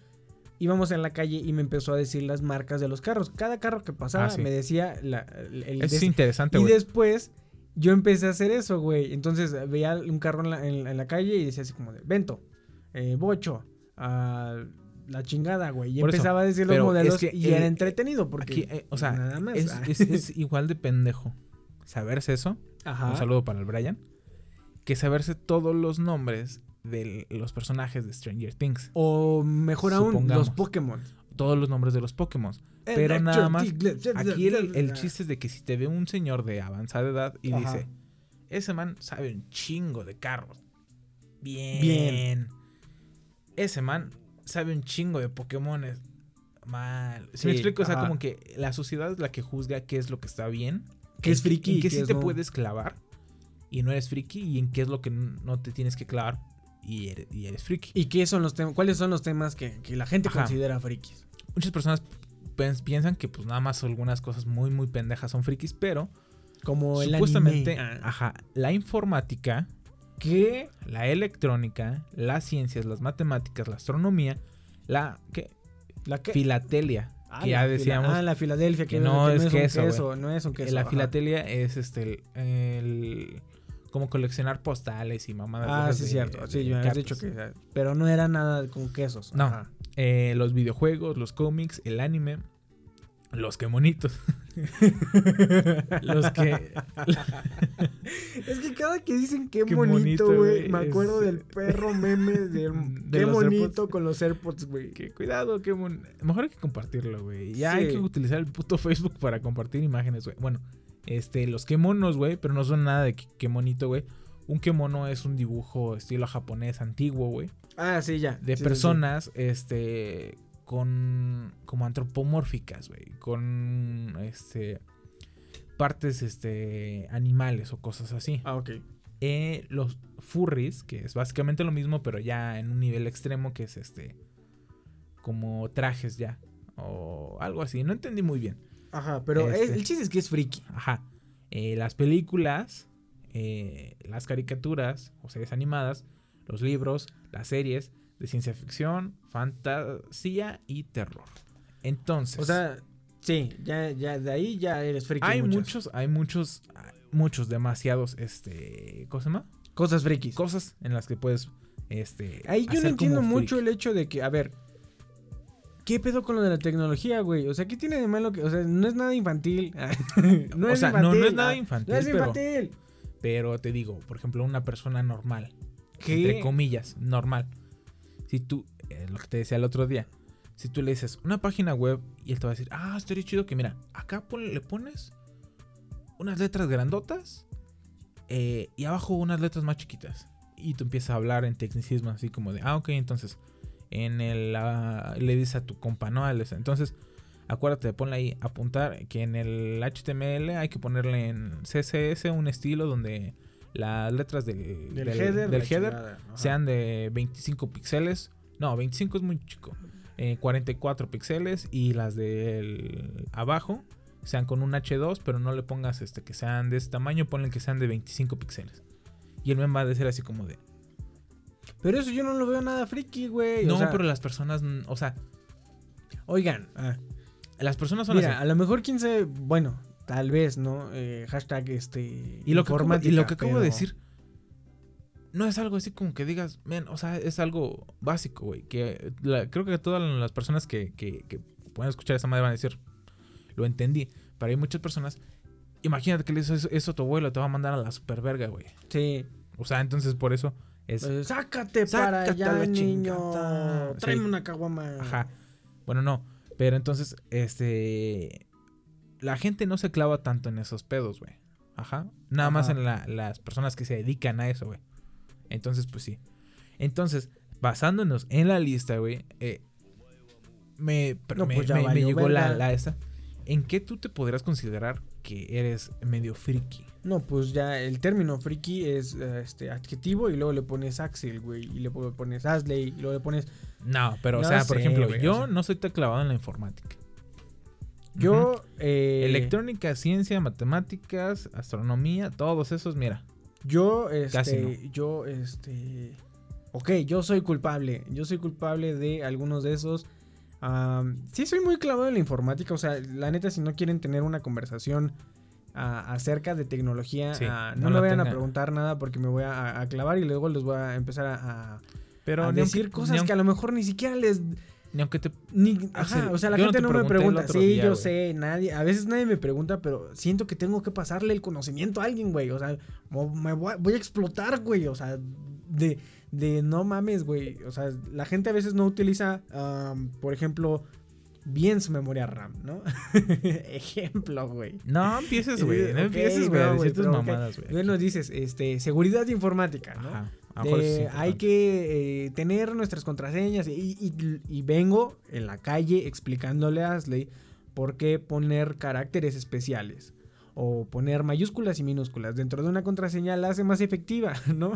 íbamos en la calle y me empezó a decir las marcas de los carros. Cada carro que pasaba Ah, sí. me decía la, el, es interesante, Y güey. después yo empecé a hacer eso, güey. Entonces veía un carro en la, en- en la calle y decía así como de Vento, eh, Bocho, ah, la chingada, güey. Y Por eso, empezaba a decir los pero modelos es que y el- era entretenido porque Aquí, eh, o sea, nada más. es, es- *laughs* es igual de pendejo saberse eso. Ajá. Un saludo para el Brian. Que saberse todos los nombres de los personajes de Stranger Things. O mejor aún, los Pokémon. Todos los nombres de los Pokémon. Pero nada más. Aquí el, el chiste es de que si te ve un señor de avanzada edad y Ajá. dice: Ese man sabe un chingo de carros. Bien. Bien. Ese man sabe un chingo de Pokémones. Mal. Si me explico, o sea, como que la sociedad es la que juzga qué es lo que está bien. ¿Qué es friki En qué sí te no? puedes clavar y no eres friki. Y en qué es lo que no te tienes que clavar y eres, y eres friki. ¿Y qué son los temas? ¿Cuáles son los temas que, que la gente Ajá. considera frikis? Muchas personas piensan que pues nada más algunas cosas muy muy pendejas son frikis, pero Como el supuestamente, anime. Ah. ajá, la informática, ¿Qué? la electrónica, las ciencias, las matemáticas, la astronomía, la ¿qué? ¿La qué? filatelia, Ah, que la ya fila- decíamos Ah, la Filadelfia, que, que no es un queso, no es un que queso. la ajá. filatelia es este el, el- como coleccionar postales y mamadas. de Ah, sí, de- cierto. Sí, de me habías cartas. dicho que. Pero no era nada con quesos. No. Eh, los videojuegos, los cómics, el anime, los que monitos. *laughs* los que Es que cada que dicen qué, Qué bonito, bonito, güey. Me acuerdo es- del perro meme del *laughs* De qué bonito con los AirPods, güey. Que cuidado, que mon- mejor hay que compartirlo, güey. Ya Sí. hay que utilizar el puto Facebook para compartir imágenes, güey. Bueno, este, los kemonos, güey, pero no son nada de que- kemonito, güey. Un kemono es un dibujo estilo japonés antiguo, güey. Ah, sí, ya. De Sí, sí, personas, este, con, como antropomórficas, güey. Con, este, partes, este, animales o cosas así. sí. Ah, ok. Eh, los furries, que es básicamente lo mismo, pero ya en un nivel extremo, que es este. Como trajes ya. O algo así. No entendí muy bien. Ajá, pero Este. el chiste es que es friki. Ajá. Eh, las películas, eh, las caricaturas o series animadas, los libros, las series de ciencia ficción, fantasía y terror. Entonces. O sea, sí, ya, ya de ahí ya eres friki. hay muchas. muchos, hay muchos, muchos, demasiados, este. ¿Cómo se llama? Cosas frikis. Cosas en las que puedes. Este. Ahí yo no entiendo mucho el hecho de que, a ver, ¿qué pedo con lo de la tecnología, güey? O sea, ¿qué tiene de malo que, o sea, no es nada infantil? *laughs* no O es sea, no- infantil. no es nada infantil, No es pero-. Pero te digo, por ejemplo, una persona normal. ¿Qué? Entre comillas, normal. Si tú, eh, lo que te decía el otro día, si tú le dices una página web y él te va a decir, ah, estaría chido que mira, acá le pones unas letras grandotas eh, y abajo unas letras más chiquitas. Y tú empiezas a hablar en tecnicismo, así como de, ah, ok, entonces, en el, ah, le dices a tu compa, ¿no? Entonces, acuérdate ponle ahí, apuntar que en el HTML hay que ponerle en CSS un estilo donde las letras del, Del del- header, del sean de 25 píxeles. No, 25 es muy chico. Eh, 44 píxeles y las del abajo sean con un H2, pero no le pongas este que sean de este tamaño, ponle que sean de 25 píxeles. Y el meme va a ser así como de... Pero eso yo no lo veo nada friki, güey. No, o sea, pero las personas, o sea, Oigan, ah, las personas son mira, así. a lo mejor 15, bueno, tal vez, ¿no? Eh, hashtag este. Y lo que, acabo, y lo que acabo de decir no es algo así como que digas, men, o sea, es algo básico, güey. Que la- creo que todas las personas que, que, que pueden escuchar esta madre van a decir, lo entendí. Pero hay muchas personas, imagínate que le dices eso, eso a tu abuelo, te va a mandar a la superverga, güey. Sí. O sea, entonces por eso es. Pues, sácate, para allá, niño. Tráeme Sí. una caguama. Ajá. Bueno, no. Pero entonces, este. La gente no se clava tanto en esos pedos, güey. Ajá. Nada más en la- las personas que se dedican a eso, güey. Entonces, pues sí. Entonces, basándonos en la lista, güey. eh, me, No, me, pues me- me llegó la, la esta. ¿En qué tú te podrías considerar que eres medio friki? No, pues ya el término friki es eh, este adjetivo y luego le pones Axel, güey. Y le pones Asley y luego le pones. No, pero, No o sea, por ejemplo, güey, o yo sea. no soy tan clavado en la informática. Yo. Eh, Electrónica, ciencia, matemáticas, astronomía, todos esos, mira. Yo, este, Casi yo, este, ok, yo soy culpable, yo soy culpable de algunos de esos. Sí, soy muy clavado en la informática, o sea, la neta, si no quieren tener una conversación acerca de tecnología, Sí, no no, me vayan a preguntar nada porque me voy a, a clavar y luego les voy a empezar a, a- Pero a decir cosas que a lo mejor ni siquiera les... Ni aunque te. Ni, ajá, o sea, la no gente te no, me pregunta. Sí, día, yo sé, nadie, a veces nadie me pregunta, pero siento que tengo que pasarle el conocimiento a alguien, güey. O sea, me voy a, voy a explotar, güey. O sea, de, de no mames, güey. O sea, la gente a veces no utiliza, por ejemplo, bien su memoria RAM, ¿no? *laughs* Ejemplo, güey. No empieces, güey. No empieces, güey, *laughs* decir tus mamadas, güey. Bueno, dices, este, seguridad informática, ¿no? Ajá. De, hay que eh, tener nuestras contraseñas y, y- y vengo en la calle explicándole a Asley por qué poner caracteres especiales o poner mayúsculas y minúsculas dentro de una contraseña la hace más efectiva, *laughs* ¿no?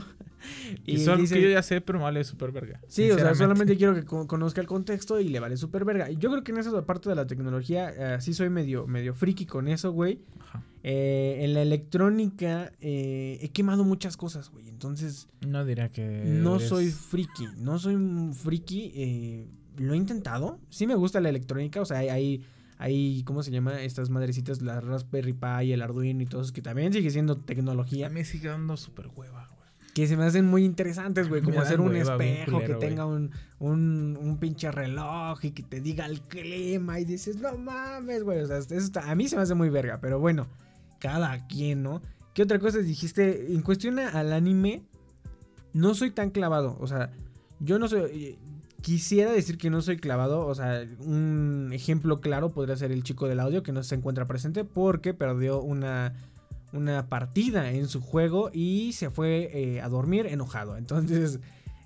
Y dice- que yo ya sé, pero me vale súper verga. Sí, o sea, solamente quiero que con- conozca el contexto y le vale súper verga. Y Yo creo que en esa parte de la tecnología eh, sí soy medio, medio friki con eso, güey. Ajá. Eh, en la electrónica eh, he quemado muchas cosas, güey. Entonces, No diría que. no eres- soy friki. No soy un friki. eh, lo he intentado. Sí me gusta la electrónica. O sea, hay, hay, hay, ¿cómo se llama? Estas madrecitas, la Raspberry Pi, el Arduino y todo eso, que también sigue siendo A tecnología. mí sigue dando súper hueva, güey. Que se me hacen muy interesantes, güey. Como hacer un hueva, espejo culero, que tenga un, un, un pinche reloj y que te diga el clima y dices, no mames, güey. O sea, eso está- a mí se me hace muy verga, pero bueno, cada quien, ¿no? ¿Qué otra cosa dijiste? En cuestión a- al anime, no soy tan clavado. O sea, yo no soy. Quisiera decir que no soy clavado. O sea, un ejemplo claro podría ser el chico del audio que no se encuentra presente porque perdió una, una partida en su juego y se fue eh, a dormir enojado. Entonces,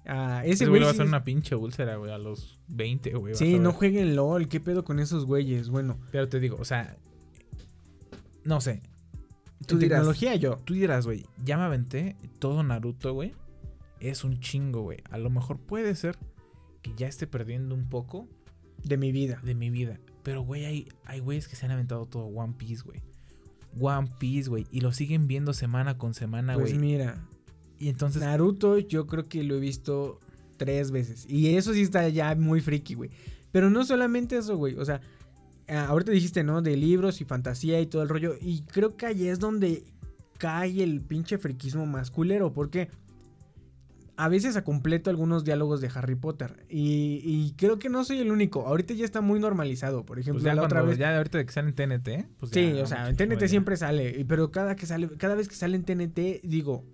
ah, ese güey. va a ser una pinche úlcera, güey, a los 20, güey. Sí, no jueguen LOL. ¿Qué pedo con esos güeyes? Bueno, Pero te digo, o sea. No sé. tu Tú dirás, tecnología yo. tú dirás, güey, ya me aventé todo Naruto, güey. Es un chingo, güey. A lo mejor puede ser que ya esté perdiendo un poco De mi vida. de mi vida. Pero, güey, hay, hay güeyes que se han aventado todo One Piece, güey. One Piece, güey. Y lo siguen viendo semana con semana, Pues güey. mira, y entonces, Naruto yo creo que lo he visto tres veces. Y eso sí está ya muy friki, güey. Pero no solamente eso, güey. O sea, ah, ahorita dijiste, ¿no? De libros y fantasía y todo el rollo. Y creo que ahí es donde cae el pinche friquismo más culero. Porque a veces a completo algunos diálogos de Harry Potter. Y, y creo que no soy el único. Ahorita ya está muy normalizado. Por ejemplo, pues ya la otra vez. ya ahorita de que sale en TNT, pues Sí, ya, o sea, en TNT siempre sale, pero cada que sale, cada vez que sale en TNT, digo,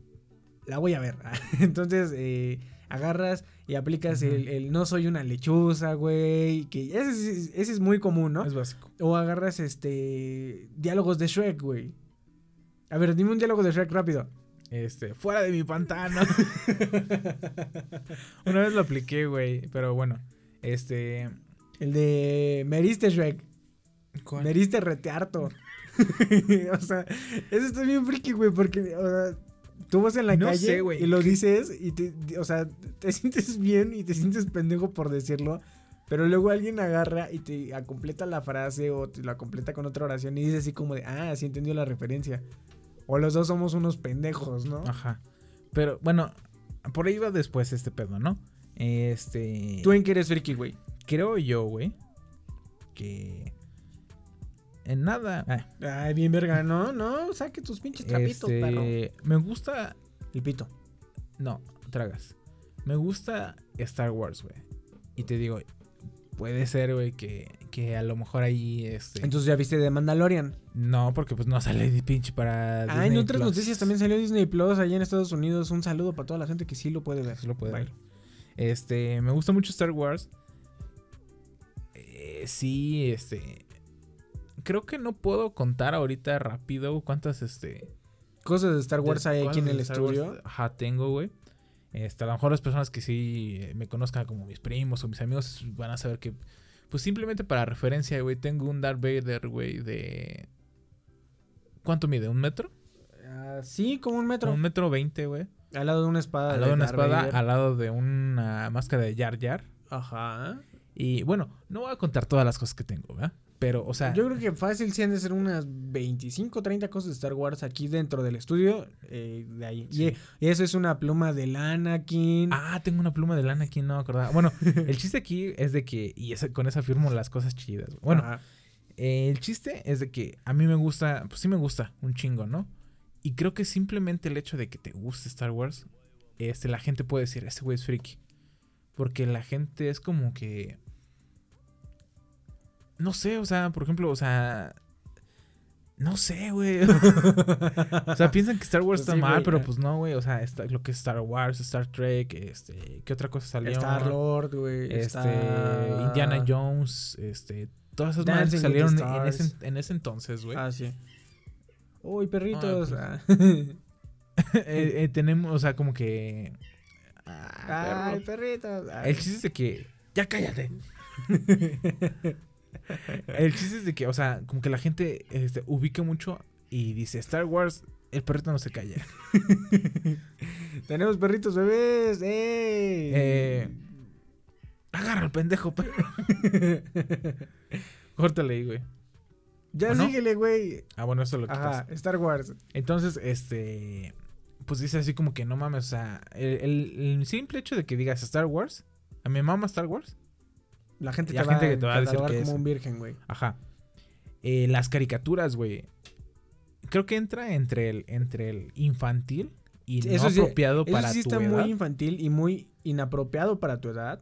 la voy a ver. *laughs* Entonces, eh, agarras y aplicas el no soy una lechuza, güey, que ese, es- ese es muy común, ¿no? Es básico. O agarras este diálogos de Shrek, güey. A ver, dime un diálogo de Shrek rápido. Este, fuera de mi pantano. *laughs* Una vez lo apliqué, güey. Pero bueno, este. El de Meriste Shrek. ¿cuál? Meriste retearto. *laughs* *laughs* o sea, eso está bien friki, güey, porque, o sea, tú vas en la No calle sé, y lo dices y te, o sea, te sientes bien y te sientes pendejo por decirlo, pero luego alguien agarra y te completa la frase o te la completa con otra oración y dice así como de, ah, sí entendió la referencia. O los dos somos unos pendejos, ¿no? Ajá. Pero bueno, por ahí va después este pedo, ¿no? Este. ¿Tú en qué eres friki, güey? Creo yo, güey. Que. En nada. ah, Ay, bien verga, no, no, saque tus pinches trapitos, este, perro. Me gusta. El pito. No, tragas. Me gusta Star Wars, güey. Y te digo, puede ser, güey, que, que a lo mejor ahí. Este, Entonces ya viste de Mandalorian. no, porque pues no sale de pinche para. Ah, en Disney otras Plus. noticias también salió Disney Plus allá en Estados Unidos. Un saludo para toda la gente que sí lo puede ver. Sí lo puede Bye. ver. Este, me gusta mucho Star Wars. Eh, sí, este. Creo que no puedo contar ahorita rápido cuántas, este. Cosas de Star Wars hay aquí en el Wars, estudio. Ajá, tengo, güey. Este, a lo mejor las personas que sí me conozcan como mis primos o mis amigos van a saber que, pues simplemente para referencia, güey, tengo un Darth Vader, güey, de... ¿Cuánto mide? ¿Un metro? Ah, sí, como un metro. Un metro veinte, güey. Al lado de una espada. Al lado de una Darth espada, Vader. al lado de una máscara de Jar Jar. Ajá. Y bueno, no voy a contar todas las cosas que tengo, ¿verdad? Pero, o sea, Yo creo que fácil sí han de ser unas 25, 30 cosas de Star Wars aquí dentro del estudio. eh, de ahí. Y, Sí. y eso es una pluma de Anakin. Ah, tengo una pluma de lana aquí, no me acordaba. Bueno, el chiste aquí es de que, y esa- con esa firmo las cosas chidas. Bueno, eh, el chiste es de que a mí me gusta, pues sí me gusta un chingo, ¿no? Y creo que simplemente el hecho de que te guste Star Wars, este, la gente puede decir, ese güey es friki. Porque la gente es como que... No sé, o sea, por ejemplo, o sea... No sé, güey. *laughs* o sea, piensan que Star Wars Pues está sí, mal, pero eh. pues no, güey. O sea, está- lo que es Star Wars, Star Trek, este... ¿Qué otra cosa salió? Star Lord, güey. Este, Indiana Jones, este, todas esas madres que salieron en ese, Stars. en ese entonces, güey. Ah, sí. Uy, perritos. Ah, Ah. *laughs* Eh, eh, tenemos, o sea, como que... Ah, Ay, perro. perritos. Ah. El chiste es de que... ¡Ya cállate! *laughs* El chiste es de que, o sea, como que la gente este, ubica mucho y dice, Star Wars, el perrito no se calla. *laughs* Tenemos perritos bebés. ¡Ey! Eh, agarra al pendejo, perro. *laughs* Córtale ahí, güey. ya síguele, güey. Ah, bueno, eso lo quitas. Ajá, Star Wars. Entonces, este. Pues dice así como que no mames, o sea, el, el- el simple hecho de que digas Star Wars, a mi mamá Star Wars, La gente La te gente va que te va a decir que como es. un virgen, güey. ajá. Eh, las caricaturas, güey. Creo que entra entre el, entre el infantil y no Eso sí- apropiado Eso para sí tu está edad. muy infantil y muy inapropiado para tu edad.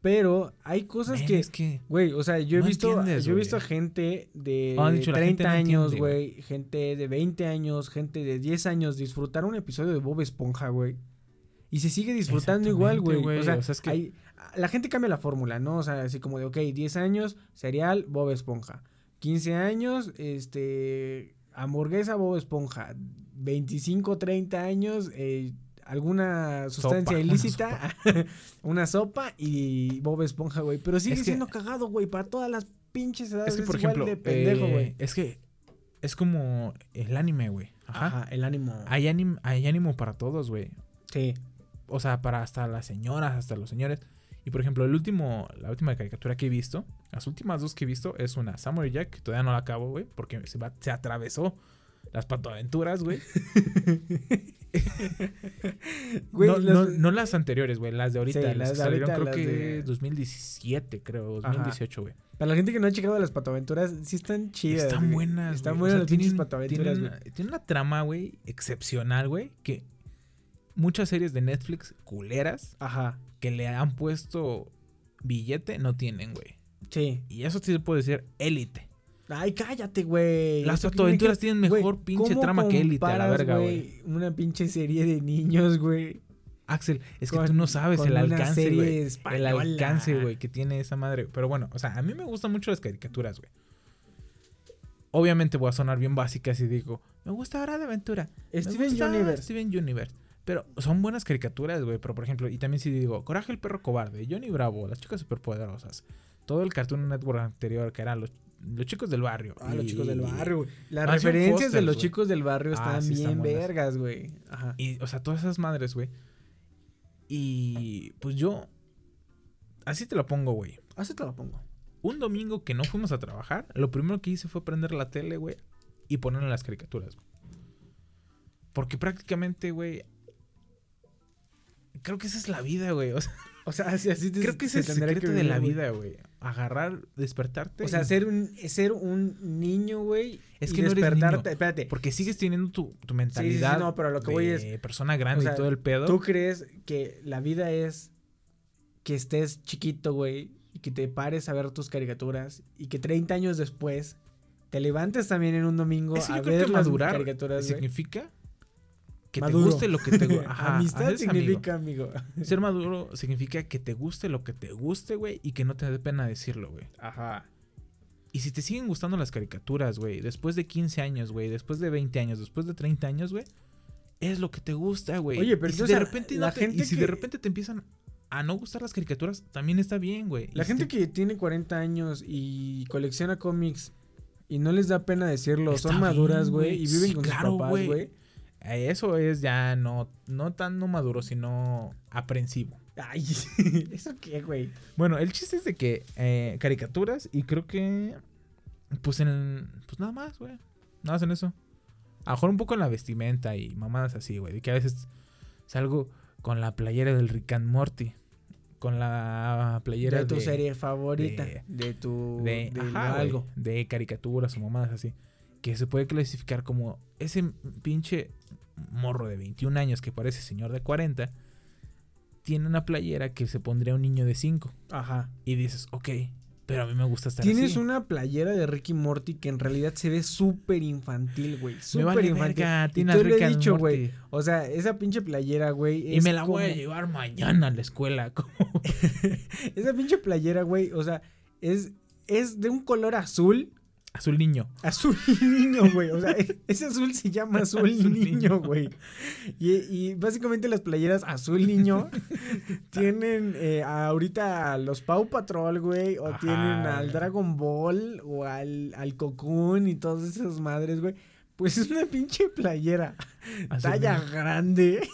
Pero hay cosas que, es que güey, o sea, yo he no visto, entiendes, yo he visto gente de Ah, han dicho, la 30 gente no años, güey, gente de 20 años, gente de 10 años disfrutar un episodio de Bob Esponja, güey. Y se sigue disfrutando igual, güey. O sea, o sea, es que- hay- la gente cambia la fórmula, ¿no? O sea, así como de, ok, 10 años, cereal, Bob Esponja. 15 años, este, hamburguesa, Bob Esponja. 25, 30 años, eh, alguna sustancia Sopa, una ilícita, *laughs* una sopa. y Bob Esponja, güey. Pero sigue Es que- siendo cagado, güey, para todas las pinches edades. es que, por igual ejemplo, de pendejo, eh, güey. es que es como el anime, güey. Ajá. Ajá, el ánimo. Hay, ánimo, hay ánimo para todos, güey. Sí. O sea, para hasta las señoras, hasta los señores. Y por ejemplo, el último, la última caricatura que he visto, las últimas dos que he visto es una Samurai Jack, que todavía no la acabo, güey, porque se, va- se atravesó las patoaventuras, güey. *laughs* Güey, no, las- no- no las anteriores, güey, las de ahorita. Sí, las, las que salieron ahorita, creo que de- 2017, creo, Ajá. 2018, güey. Para la gente que no ha checado las patoaventuras, sí están chidas. Están buenas, Están güey. O buenas sea, las tienen- patoaventuras, tienen, güey. tienen una trama, güey, excepcional, güey, que muchas series de Netflix culeras Ajá. que le han puesto billete no tienen, güey. Sí. Y eso sí se puede decir élite. Ay, cállate, güey. Las tiene tienen mejor pinche ¿cómo trama que Élite, a la verga, güey. Una pinche serie de niños, güey. Axel, es que tú no sabes el alcance, güey. El alcance, güey, que tiene esa madre. Pero bueno, o sea, a mí me gustan mucho las caricaturas, güey. Obviamente voy a sonar bien básica si digo, Me gusta Hora de Aventura. Steven Universe. Steven Universe. Pero son buenas caricaturas, güey. Pero por ejemplo, y también si digo, Coraje el perro cobarde, Johnny Bravo, las chicas superpoderosas. Todo el Cartoon Network anterior, que eran los, los chicos del barrio. Ah, los chicos del barrio, güey. Las referencias de los chicos del barrio Ah, están sí, bien vergas, güey. Ajá. Y, o sea, todas esas madres, güey. Y pues yo. Así te lo pongo, güey. Así te lo pongo. Un domingo que no fuimos a trabajar, lo primero que hice fue prender la tele, güey, y ponerle las caricaturas, güey. Porque prácticamente, güey. Creo que esa es la vida, güey. O sea, *laughs* O sea, así, así te- creo que es se el que secreto de la vida, güey. Agarrar, despertarte. O sea, y- ser un, ser un niño, güey. Es y que no eres despertarte- niño. Espérate. Porque sigues teniendo tu, tu Sí, sí, sí, mentalidad. no, pero lo que voy de es. persona grande o sea, y todo el pedo. ¿Tú crees que la vida es que estés chiquito, güey, y que te pares a ver tus caricaturas y que 30 años después te levantes también en un domingo Es que a yo creo ver que las madurar caricaturas, significa que Maduro. te guste lo que te guste. *laughs* Amistad significa amigo. Ser *laughs* maduro significa que te guste lo que te guste, güey, y que no te dé pena decirlo, güey. Ajá. Y si te siguen gustando las caricaturas, güey, después de 15 años, güey, después de 20 años, después de 30 años, güey, es lo que te gusta, güey. Oye, pero y si de repente la no te- gente y si que- de repente te empiezan a no gustar las caricaturas, también está bien, güey. La gente que tiene 40 años y colecciona cómics y no les da pena decirlo, Está son maduras, güey, güey. y viven Sí, con claro, sus papás, güey. Eh, Eso es ya no, no tan no maduro, sino aprensivo. Ay, *laughs* ¿eso qué, güey? Bueno, el chiste es de que eh, caricaturas y creo que pues en pues nada más, güey. Nada más en eso. A lo mejor un poco en la vestimenta y mamadas así, güey. De que a veces salgo con la playera del Rick and Morty. Con la playera De tu serie favorita, de- de, tu... de, de ajá, güey, algo. de caricaturas o mamadas así. Que se puede clasificar como ese pinche morro de 21 años que parece señor de 40. Tiene una playera que se pondría un niño de 5. Ajá. Y dices, ok, pero a mí me gusta estar Tienes así. una playera de Ricky Morty que en realidad se ve súper infantil, güey. Súper vale infantil. verga, Y lo Rick he dicho, güey. O sea, esa pinche playera, güey. Y me la voy a llevar mañana a la escuela. *laughs* como- *laughs* Esa pinche playera, güey. O sea, es, es de un color azul. Azul niño. Azul *laughs* niño, güey. O sea, e- ese azul se llama *laughs* azul, Azul niño, güey. Y, y básicamente las playeras azul niño *laughs* tienen eh, ahorita a los Pau Patrol, güey. O Ajá. tienen al Dragon Ball o al, al Cocoon y todas esas madres, güey. Pues es una pinche playera. Azul talla niño. grande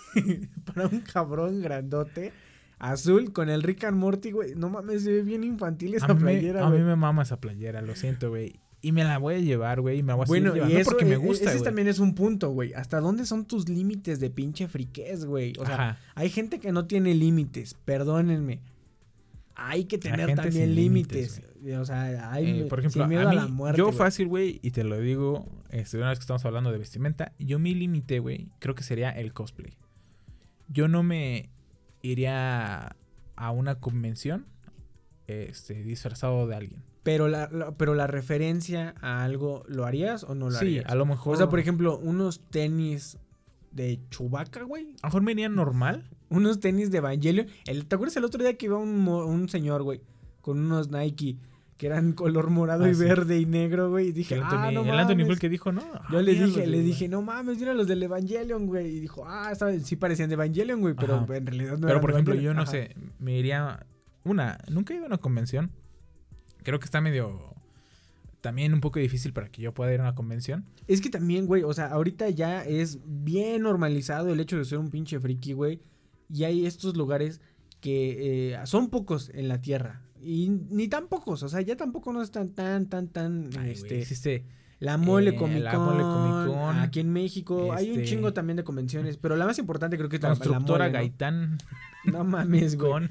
para un cabrón grandote. Azul con el Rick and Morty, güey. No mames, se ve bien infantil esa a mí, playera, a mí güey. me mama esa playera, lo siento, güey. Y me la voy a llevar, güey. Y me la voy a Bueno, seguir y llevando eso porque me e- gusta, ese güey. también es un punto, güey. ¿Hasta dónde son tus límites de pinche friquez, güey? O sea, Ajá. hay gente que no tiene límites, perdónenme. Hay que tener también límites. o sea, hay Eh, por ejemplo, sin miedo a a, mí, la muerte. yo güey. fácil, güey, y te lo digo, este, una vez que estamos hablando de vestimenta, yo mi límite, güey, creo que sería el cosplay. Yo no me iría a una convención este, disfrazado de alguien. Pero la, la- pero la referencia a algo, ¿lo harías o no lo Sí, harías? a lo mejor. O sea, por ejemplo, unos tenis de Chubaca, güey. A lo mejor me iría normal. Unos tenis de Evangelion. El, ¿Te acuerdas el otro día que iba un, un señor, güey? Con unos Nike que eran color morado Ah, y sí. verde y negro, güey. Y dije, el ah, Anthony, no el Anthony fue el que dijo, ¿no? Yo Ah, le dije, le dije, no mames, mira los del Evangelion, güey. Y dijo, ah, ¿sabes? sí parecían de Evangelion, güey, pero Ajá. en realidad no Pero eran por ejemplo, yo no Ajá. sé, me iría. Una, nunca he ido a una convención. Creo que está medio. También un poco difícil para que yo pueda ir a una convención. Es que también, güey, o sea, ahorita ya es bien normalizado el hecho de ser un pinche friki, güey. Y hay estos lugares que eh, son pocos en la tierra. Y ni tan pocos, o sea, ya tampoco no están tan, tan, tan, Ay, este... existe. La Mole Eh, Comic Con, aquí en México. Hay un este- chingo también de convenciones, pero la más importante creo que es la, Mole. Gaitán No mames, güey.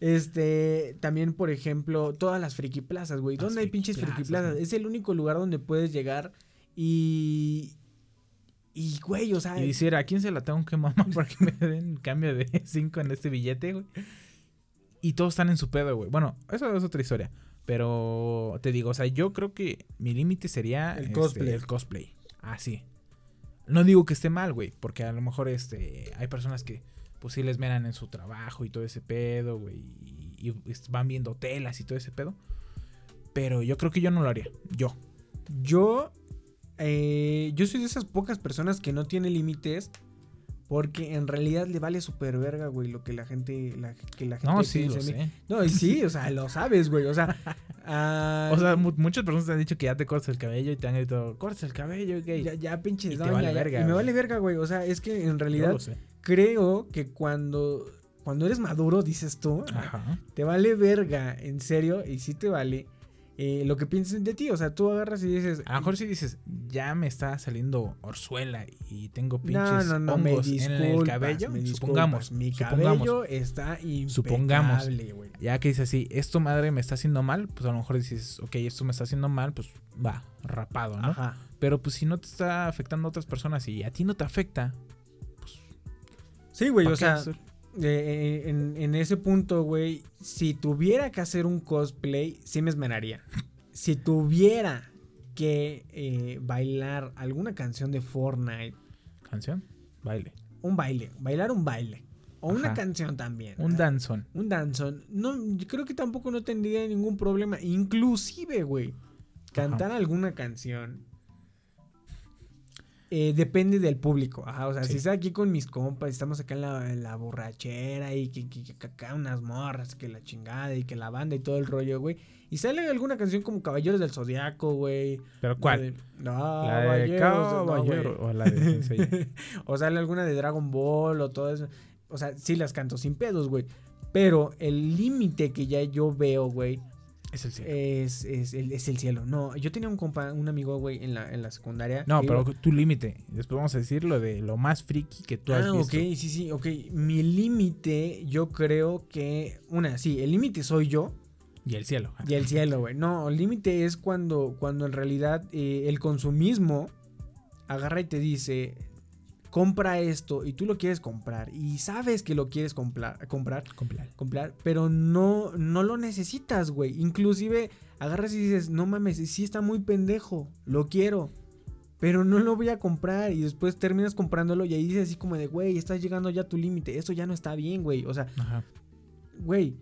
Este, también, por ejemplo, todas las friki plazas, güey. ¿Dónde hay pinches friki plazas. Es el único lugar donde puedes llegar y. Y, güey, o sea. Y dijera, ¿a quién se la tengo que mamar *laughs* para que me den cambio de *laughs* 5 en este billete, güey? Y todos están en su pedo, güey. Bueno, eso es otra historia. Pero te digo, o sea, yo creo que mi límite sería El este, cosplay. el cosplay. Así. No digo que esté mal, güey, porque a lo mejor este hay personas que pues sí les meran en su trabajo y todo ese pedo, güey, y, y van viendo telas y todo ese pedo. Pero yo creo que yo no lo haría. Yo. Yo eh, yo soy de esas pocas personas que no tiene límites. Porque en realidad le vale super verga, güey, lo que la gente, la, que la gente No, sí, lo sé. No, y sí, o sea, lo sabes, güey. O sea, *laughs* ah, O sea, mu- muchas personas te han dicho que ya te cortas el cabello y te han gritado, cortas el cabello, gay. ya, ya pinches y te doña, vale ya- verga, y me güey. vale verga, güey. O sea, es que en realidad lo sé. creo que cuando, cuando eres maduro, dices tú, Ajá. te vale verga, en serio, y sí te vale eh, lo que piensen de ti. O sea, tú agarras y dices, A lo mejor si dices, ya me está saliendo orzuela y tengo no, pinches no, no, me hongos en el cabello, supongamos, mi supongamos, cabello está impecable, Supongamos. ya que dices así, esto madre me está haciendo mal, pues a lo mejor dices, ok, esto me está haciendo mal, pues va, rapado, ¿no? Ajá. Pero pues si no te está afectando a otras personas y a ti no te afecta, Sí, güey, ¿para o sea, hacer? Eh, en, en ese punto, güey, si tuviera que hacer un cosplay, sí me esmeraría. Si tuviera que eh, bailar alguna canción de Fortnite, canción, baile, un baile, bailar un baile, o una canción también. un danzón. Un danzón. No, yo creo que tampoco no tendría ningún problema. Inclusive, güey, cantar alguna canción. Eh, depende del público. Ajá, o sea, Sí. si estoy aquí con mis compas, estamos acá en la, en la borrachera y que, que- que acá unas morras, que la chingada y que la banda y todo el rollo, güey. Y sale alguna canción como Caballeros del Zodiaco, güey. ¿Pero cuál? No, La de Caballeros, no, Caballero güey. o la de *laughs* o sale alguna de Dragon Ball o todo eso. O sea, sí las canto sin pedos, güey. Pero el límite que ya yo veo, güey, Es el cielo. es, es el, es el cielo. No, yo tenía un compa, un amigo, güey, en la, en la secundaria. No, pero iba- tu límite. Después vamos a decir lo de lo más friki que tú has Ah, visto. ok, sí, sí, ok. Mi límite, yo creo que. Una, sí, el límite soy yo Y el cielo. y el cielo, güey. No, el límite es cuando, cuando en realidad eh, el consumismo agarra y te dice. Compra esto y tú lo quieres comprar y sabes que lo quieres comprar, comprar, Completo. comprar, pero no, no lo necesitas, güey. Inclusive agarras y dices, no mames, sí está muy pendejo, lo quiero, pero no lo voy a comprar. Y después terminas comprándolo y ahí dices así como de, güey, estás llegando ya a tu límite, esto ya no está bien, güey. O sea, güey,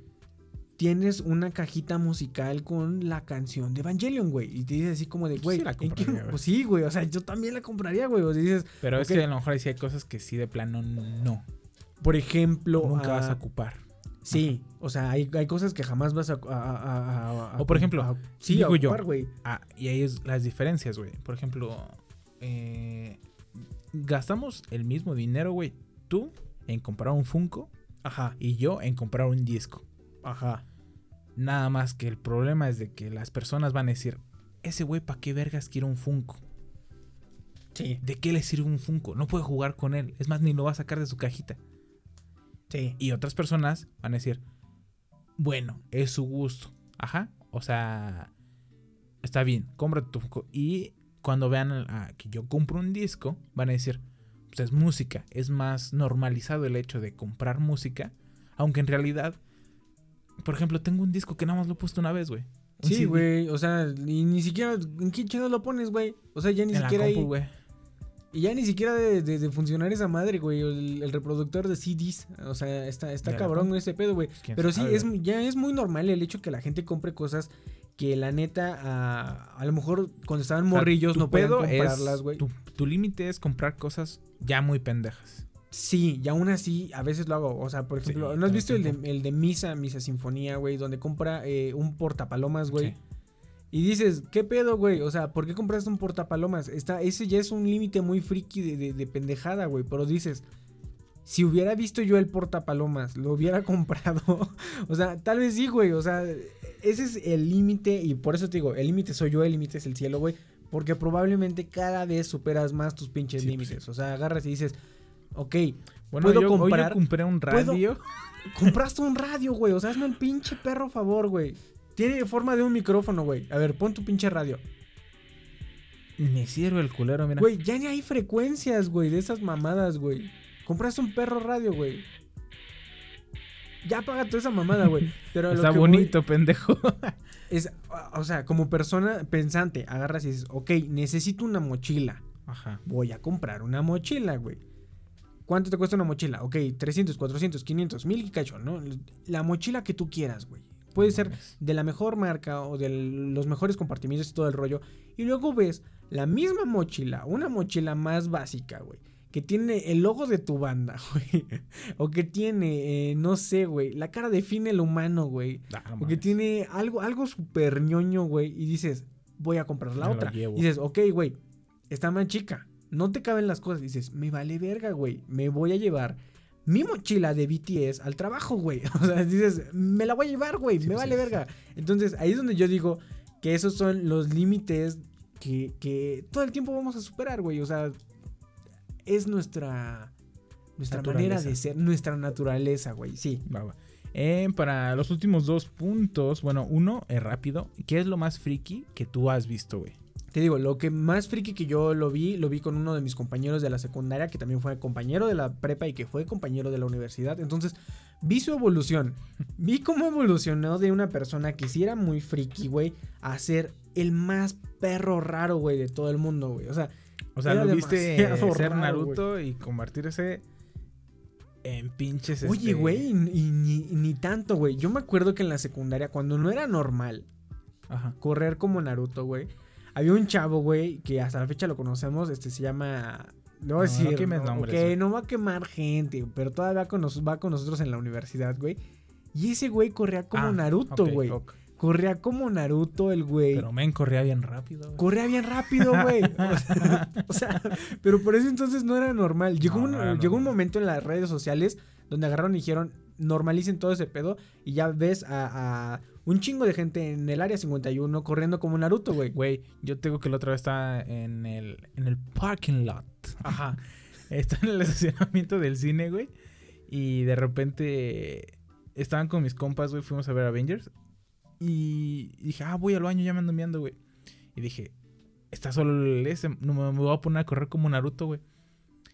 tienes una cajita musical con la canción de Evangelion, güey. Y te dices así como de, Yo güey, sí la ¿en qué- compraría, güey. Pues sí, güey, o sea, yo también la compraría, güey. O sea, dices, Pero es que a lo mejor sí hay cosas que sí de plano no. por ejemplo, Nunca vas ah, a ocupar. Sí, o sea, hay, hay cosas que jamás vas a... a- a- O por ejemplo, sí, digo a yo. ocupar, güey. Ah, y ahí es las diferencias, güey. Por ejemplo, eh, gastamos el mismo dinero, güey. Tú en comprar un Funko Ajá, y yo en comprar un disco. Ajá. Nada más que el problema es de que las personas van a decir, ese güey, ¿para qué vergas quiere un Funko? Sí, ¿De qué le sirve un Funko? No puede jugar con él. Es más, ni lo va a sacar de su cajita. sí. Y otras personas van a decir, bueno, es su gusto. Ajá. O sea, está bien, cómprate tu Funko. Y cuando vean ah, que yo compro un disco, van a decir, pues es música. Es más normalizado el hecho de comprar música. Aunque en realidad, por ejemplo, tengo un disco que nada más lo he puesto una vez, güey. Sí, güey, o sea, y ni siquiera... ¿En qué chingados lo pones, güey? O sea, ya ni En la siquiera compu, hay... güey. Y ya ni siquiera de, de- de funcionar esa madre, güey, el, el reproductor de CDs. O sea, está, está la cabrón compu. ese pedo, güey. Pues, Pero sí, sabe, es, ya es muy normal el hecho que la gente compre cosas que la neta, a, a lo mejor cuando estaban O sea, morrillos no es- comprarlas, güey. Tu, tu límite es comprar cosas ya muy pendejas. Sí, y aún así, a veces lo hago. O sea, por Sí, ejemplo, ¿no has visto el de, tiempo. el de Misa, Misa Sinfonía, güey? Donde compra eh, un portapalomas, güey. Sí. Y dices, ¿qué pedo, güey? O sea, ¿por qué compraste un portapalomas? Está, ese ya es un límite muy friki de, de- de pendejada, güey. Pero dices, si hubiera visto yo el portapalomas, lo hubiera *laughs* comprado. o sea, tal vez sí, güey. O sea, ese es el límite. Y por eso te digo, el límite soy yo, el límite es el cielo, güey. Porque probablemente cada vez superas más tus pinches Sí, pues límites. O sea, agarras y dices, ok, Bueno, ¿Puedo yo, hoy yo comprar? compré un ¿Puedo? radio. *laughs* compraste un radio, güey. O sea, hazme el pinche perro favor, güey. Tiene forma de un micrófono, güey. A ver, pon tu pinche radio. Me sirve el culero, mira. Güey, ya ni hay frecuencias, güey, de esas mamadas, güey. Compraste un perro radio, güey. Ya paga toda esa mamada, güey. *laughs* Pero lo Está voy bonito, pendejo. *laughs* es, o sea, como persona pensante, agarras y dices, ok, necesito una mochila. Ajá. Voy a comprar una mochila, güey. ¿Cuánto te cuesta una mochila? Ok, 300, 400, 500, 1000 y cacho, ¿no? La mochila que tú quieras, güey. Puede ser de la mejor marca o de los mejores compartimientos y todo el rollo. Y luego ves la misma mochila, una mochila más básica, güey, que tiene el logo de tu banda, *laughs* güey, o que tiene, eh, no sé, güey, la cara define el humano, güey, Ah, o que tiene algo, algo súper ñoño, güey, y dices, voy a comprar la Me otra. Y dices, ok, güey, está más chica, no te caben las cosas. Dices, me vale verga, güey, me voy a llevar mi mochila de BTS al trabajo, güey. *laughs* O sea, dices, me la voy a llevar, güey, Sí, me vale sí. verga. Entonces, ahí es donde yo digo que esos son los límites que, que todo el tiempo vamos a superar, güey. O sea, es nuestra, nuestra manera de ser, nuestra naturaleza, güey, sí. Va, va. Eh, para los últimos dos puntos, bueno, uno es rápido. ¿Qué es lo más friki que tú has visto, güey? Te digo, lo que más friki que yo lo vi, lo vi con uno de mis compañeros de la secundaria, que también fue compañero de la prepa y que fue compañero de la universidad. Entonces, vi su evolución. *laughs* Vi cómo evolucionó de una persona que sí era muy friki, güey, a ser el más perro raro, güey, de todo el mundo, güey. O sea, O sea, lo viste eh, ser Naruto y convertirse en pinches. oye, este, güey, y, y ni, ni tanto, güey. Yo me acuerdo que en la secundaria, cuando no era normal Ajá. correr como Naruto, güey. Había un chavo, güey, que hasta la fecha lo conocemos, este se llama... Le voy a No, no decir, quemes no, nombres, ok, güey. no va a quemar gente, pero todavía va con, nos- va con nosotros en la universidad, güey. Y ese güey corría como Ah, Naruto, güey. Corría como Naruto el güey. Pero men corría bien rápido. güey. Corría bien rápido, *laughs* güey. O sea, *laughs* o sea, pero por eso entonces no era normal. Llegó, No, un, no llegó un momento en las redes sociales donde agarraron y dijeron, normalicen todo ese pedo. Y ya ves a, a un chingo de gente en el área 51 corriendo como Naruto, güey. Güey, yo tengo que la otra vez estaba en el, en el parking lot. Ajá. *laughs* Está en el estacionamiento del cine, güey. Y de repente estaban con mis compas, güey. Fuimos a ver Avengers. Y dije, ah, voy al baño, ya me ando güey. Y dije, está solo el ese. No me, voy a poner a correr como Naruto, güey.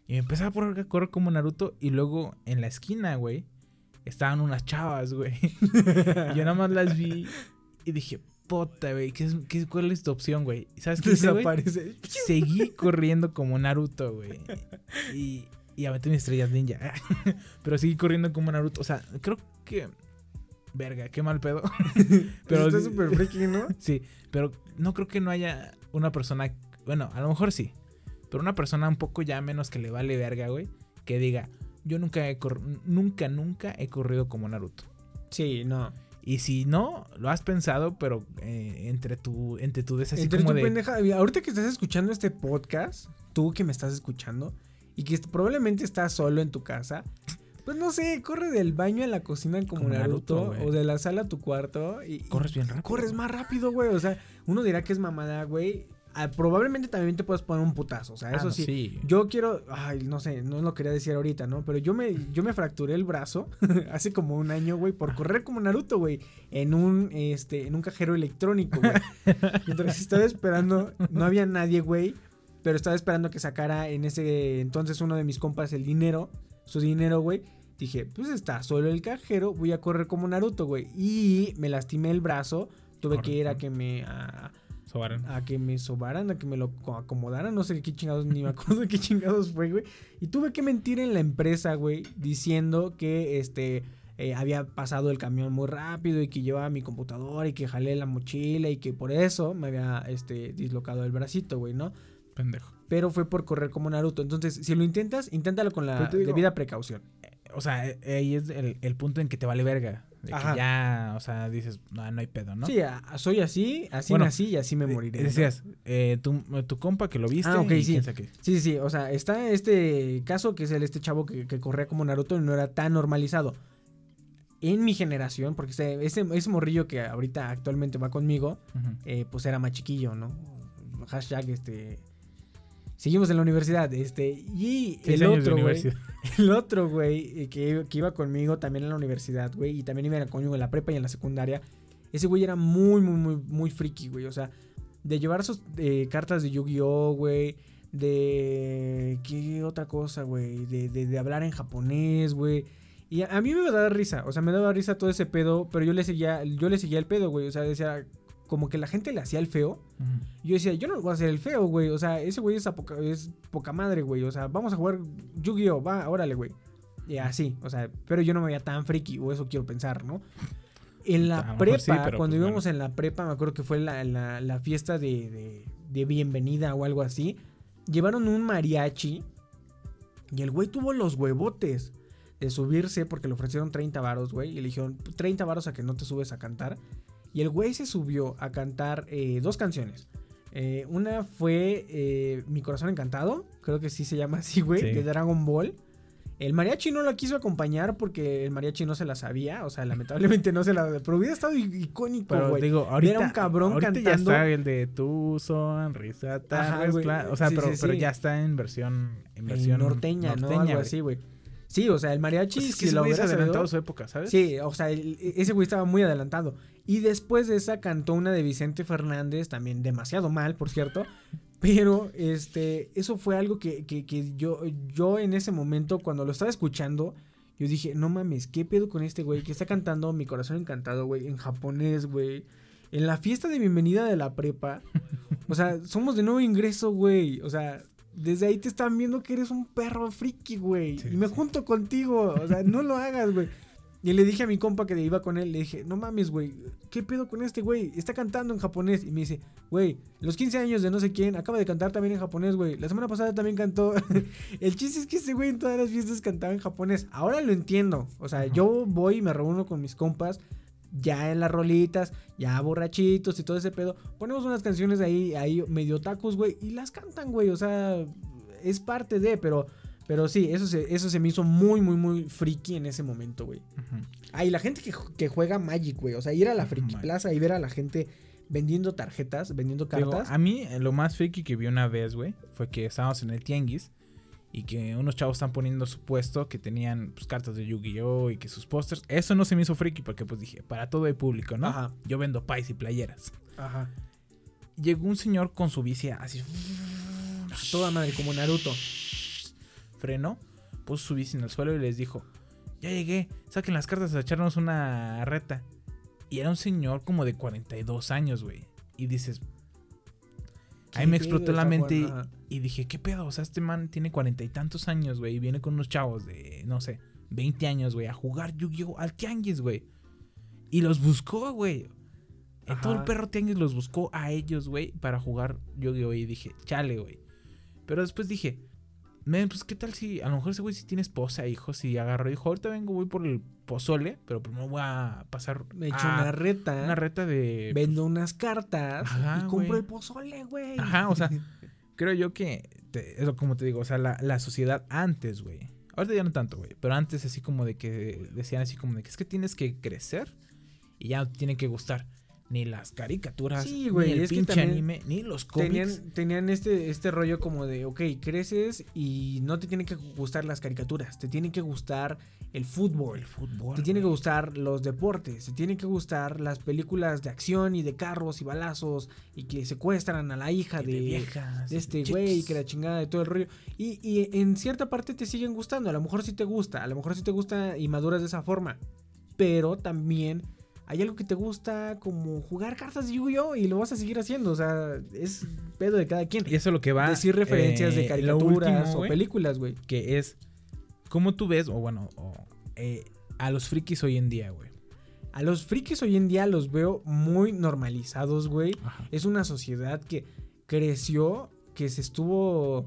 Y me empecé a poner a correr como Naruto. Y luego en la esquina, güey, estaban unas chavas, güey. *laughs* Yo nada más las vi. Y dije, puta, güey, ¿qué ¿cuál es tu opción, güey? ¿Y ¿Sabes qué? Desaparece. Seguí corriendo como Naruto, güey. Y, y aventé mis estrellas ninja. *laughs* Pero seguí corriendo como Naruto. O sea, creo que. Verga, qué mal pedo. *laughs* Pero está súper friki, ¿no? Sí, pero no creo que no haya una persona. Bueno, a lo mejor sí. Pero una persona un poco ya menos que le vale verga, güey. Que diga, yo nunca he nunca, nunca he corrido como Naruto. Sí, no. Y si no, lo has pensado, pero eh, entre tu, entre tu así Entre como tu de. pendeja, ahorita que estás escuchando este podcast, tú que me estás escuchando, y que probablemente estás solo en tu casa, pues no sé, corre del baño a la cocina como, Como Naruto, Naruto, o de la sala a tu cuarto y, y Corres bien rápido. corres más rápido, güey. O sea, uno dirá que es mamada, güey. Ah, probablemente también te puedes poner un putazo, o sea, Ah, eso sí. sí. Yo quiero, ay, no sé, no lo quería decir ahorita, ¿no? Pero yo me, yo me fracturé el brazo *laughs* hace como un año, güey, por correr como Naruto, güey, en un, este, en un cajero electrónico, güey. *laughs* Mientras estaba esperando, no había nadie, güey, pero estaba esperando que sacara en ese entonces uno de mis compas el dinero, su dinero, güey. Dije, pues está solo el cajero, voy a correr como Naruto, güey. Y me lastimé el brazo, tuve que ir a que me... a- Sobaran. a que me sobaran, a que me lo co- acomodaran, no sé qué chingados, ni me acuerdo de *laughs* qué chingados fue, güey. Y tuve que mentir en la empresa, güey, diciendo que este eh, había pasado el camión muy rápido y que llevaba mi computadora y que jalé la mochila y que por eso me había este dislocado el bracito, güey, ¿no? Pendejo. Pero fue por correr como Naruto. Entonces, si lo intentas, inténtalo con la digo- debida precaución. O sea, eh, ahí es el, el punto en que te vale verga. De Ajá. que ya, o sea, dices, no, no hay pedo, ¿no? Sí, a- soy así, así Bueno, nací y así me Eh, moriré. ¿no? Decías, eh, tu, tu compa que lo viste. Ah, ok, y sí. Sí, sí. O sea, está este caso que es el este chavo que, que corría como Naruto y no era tan normalizado. En mi generación, porque ese, ese, ese morrillo que ahorita actualmente va conmigo, eh, pues era más chiquillo, ¿no? Hashtag, este. Seguimos en la universidad, este. Y *laughs* el otro, güey. El otro, güey, que, que iba conmigo también en la universidad, güey. Y también iba conmigo en la prepa y en la secundaria. Ese güey era muy, muy, muy, muy friki, güey. O sea, de llevar sus eh, cartas de Yu-Gi-Oh, güey. De. ¿Qué otra cosa, güey? De, de, de hablar en japonés, güey. Y a, a mí me daba risa. O sea, me daba risa todo ese pedo. Pero yo le seguía, yo le seguía el pedo, güey. O sea, decía. Como que la gente le hacía el feo. Yo decía, yo no voy a hacer el feo, güey. O sea, ese güey es, poca, es poca madre, güey. O sea, vamos a jugar Yu-Gi-Oh! Va, órale, güey. Y así, o sea, pero yo no me veía tan friki, o eso quiero pensar, ¿no? En la prepa, sí, cuando pues, íbamos en la prepa, me acuerdo que fue la, la- la fiesta de, de- de bienvenida o algo así. Llevaron un mariachi y el güey tuvo los huevotes de subirse porque le ofrecieron 30 varos, güey. Y le dijeron 30 varos a que no te subes a cantar. Y el güey se subió a cantar eh, dos canciones. Eh, una fue eh, Mi Corazón Encantado, creo que sí se llama así, güey, Sí. de Dragon Ball. El mariachi no lo quiso acompañar porque el mariachi no se la sabía, o sea, lamentablemente no se la... Pero hubiera estado icónico, Pero güey. digo, ahorita, a un cabrón ahorita cantando... ya está el de tu sonrisa respla- O sea, Sí, pero, sí, pero sí. ya está en versión, en en versión norteña, ¿no? Algo así, güey. Sí, o sea, el mariachi, Pues es que si lo hubiera adelantado sabido- su época, ¿sabes? Sí, o sea, el- ese güey estaba muy adelantado. Y después de esa cantó una de Vicente Fernández, también demasiado mal, por cierto. Pero este, eso fue algo que, que- que yo, yo en ese momento, cuando lo estaba escuchando, yo dije, no mames, ¿qué pedo con este güey que está cantando Mi Corazón Encantado, güey, en japonés, güey? En la fiesta de bienvenida de la prepa. O sea, somos de nuevo ingreso, güey. O sea, desde ahí te están viendo que eres un perro friki, güey. Sí, y me sí. junto contigo. O sea, no lo hagas, güey. Y le dije a mi compa que iba con él, le dije, no mames, güey, ¿qué pedo con este güey? Está cantando en japonés. Y me dice, güey, los 15 años de no sé quién, acaba de cantar también en japonés, güey. La semana pasada también cantó. *laughs* El chiste es que ese güey en todas las fiestas cantaba en japonés. Ahora lo entiendo. O sea, yo voy y me reúno con mis compas, ya en las rolitas, ya borrachitos y todo ese pedo. Ponemos unas canciones ahí, ahí medio tacos, güey, y las cantan, güey. O sea, es parte de, pero... Pero sí, eso se, eso se me hizo muy, muy, muy friki en ese momento, güey. Ah, y la gente que, que juega Magic, güey. O sea, ir a la Friki. Plaza y ver a la gente vendiendo tarjetas, vendiendo Digo, cartas. a mí eh, lo más friki que vi una vez, güey, fue que estábamos en el tianguis y que unos chavos están poniendo su puesto que tenían pues, cartas de Yu-Gi-Oh y que sus pósters. Eso no se me hizo friki porque pues dije, para todo hay público, ¿no? Ajá. Yo vendo pais y playeras. Ajá. Llegó un señor con su bici así, A toda madre, como Naruto. Frenó, puso su bici en el suelo y les dijo, ya llegué, saquen las cartas a echarnos una reta. Y era un señor como de 42 años, güey. Y dices, ahí ¿Qué me explotó la mente y, dije, ¿qué pedo? O sea, este man tiene cuarenta y tantos años, güey. Y viene con unos chavos de, no sé, 20 años, güey, a jugar Yu-Gi-Oh! al tianguis, güey. Y los buscó, güey. En todo el perro tianguis los buscó a ellos, güey, para jugar Yu-Gi-Oh! Y dije, chale, güey. Pero después dije, men, pues qué tal si a lo mejor ese güey sí tiene esposa, hijos, y agarró y dijo, ahorita vengo, voy por el pozole, pero primero voy a pasar Me echo a una reta. una reta de... Vendo unas cartas Ajá, y compro güey. el pozole, güey. Ajá, o sea, *laughs* creo yo que, te- eso como te digo, o sea, la, la sociedad antes, güey. Ahorita ya no tanto, güey, pero antes así como de que decían así como de que es que tienes que crecer y ya no te tienen que gustar ni las caricaturas, Sí, güey, ni el pinche anime, ni los cómics. Tenían, tenían este, este rollo como de, ok, creces y no te tienen que gustar las caricaturas, te tienen que gustar el fútbol, el fútbol. te tiene que gustar los deportes, te tienen que gustar las películas de acción y de carros y balazos y que secuestran a la hija de, de viejas, de y este güey, que la chingada de todo el rollo. Y, y en cierta parte te siguen gustando, a lo mejor sí te gusta, a lo mejor sí te gusta y maduras de esa forma, pero también hay algo que te gusta como jugar cartas de Yu-Gi-Oh! y lo vas a seguir haciendo, o sea, es pedo de cada quien. Y eso es lo que va. Decir referencias eh, de lo caricaturas último, o películas, güey. Que es, ¿cómo tú ves, o bueno, o, eh, a los frikis hoy en día, güey? A los frikis hoy en día los veo muy normalizados, güey. Es una sociedad que creció, que se estuvo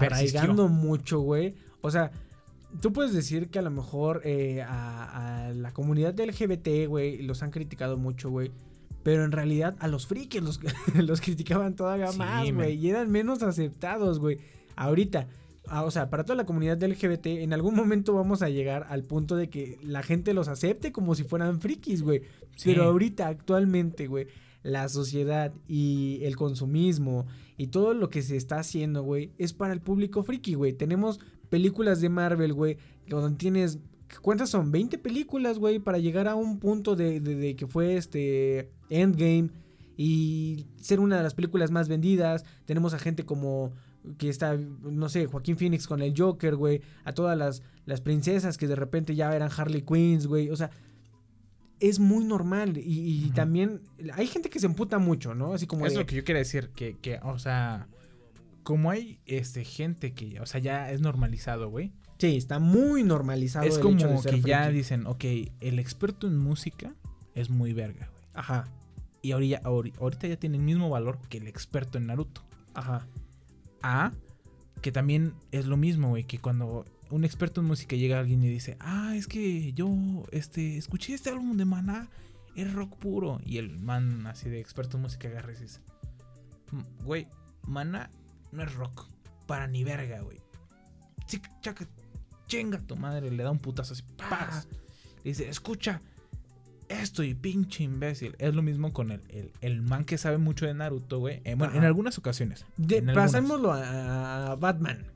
Persistió. arraigando mucho, güey. O sea, tú puedes decir que a lo mejor eh, a, a la comunidad LGBT, güey, los han criticado mucho, güey. Pero en realidad a los frikis los, *laughs* los criticaban todavía Sí, más, güey. Y eran menos aceptados, güey. Ahorita, ah, o sea, para toda la comunidad LGBT, en algún momento vamos a llegar al punto de que la gente los acepte como si fueran frikis, güey. Sí. Pero ahorita, actualmente, güey, la sociedad y el consumismo y todo lo que se está haciendo, güey, es para el público friki, güey. Tenemos películas de Marvel, güey, donde tienes... ¿Cuántas son? 20 películas, güey, para llegar a un punto de, de- de que fue este Endgame y ser una de las películas más vendidas. Tenemos a gente como que está, no sé, Joaquín Phoenix con el Joker, güey. A todas las, las princesas que de repente ya eran Harley Quinns, güey. O sea, es muy normal. Y, y también hay gente que se emputa mucho, ¿no? Así como Es de, lo que yo quería decir, que, que, o sea, como hay este gente que, o sea, ya es normalizado, güey. Sí, está muy normalizado. Es el como hecho de ser que ya friki. dicen, ok, el experto en música es muy verga, güey. Ajá. Y ahorita, ahori- ahorita ya tiene el mismo valor que el experto en Naruto. Ajá. A, que también es lo mismo, güey, que cuando un experto en música llega a alguien y dice, ah, es que yo, este, escuché este álbum de Maná, es rock puro. Y el man así de experto en música agarra y dice, "Mm, güey, Maná no es rock, para ni verga, güey. Chaca, chinga tu madre, le da un putazo así, ¡paz! Le dice, escucha, esto y pinche imbécil. Es lo mismo con el, el, el man que sabe mucho de Naruto, güey. Eh, bueno, en algunas ocasiones. De- en pasémoslo a Batman.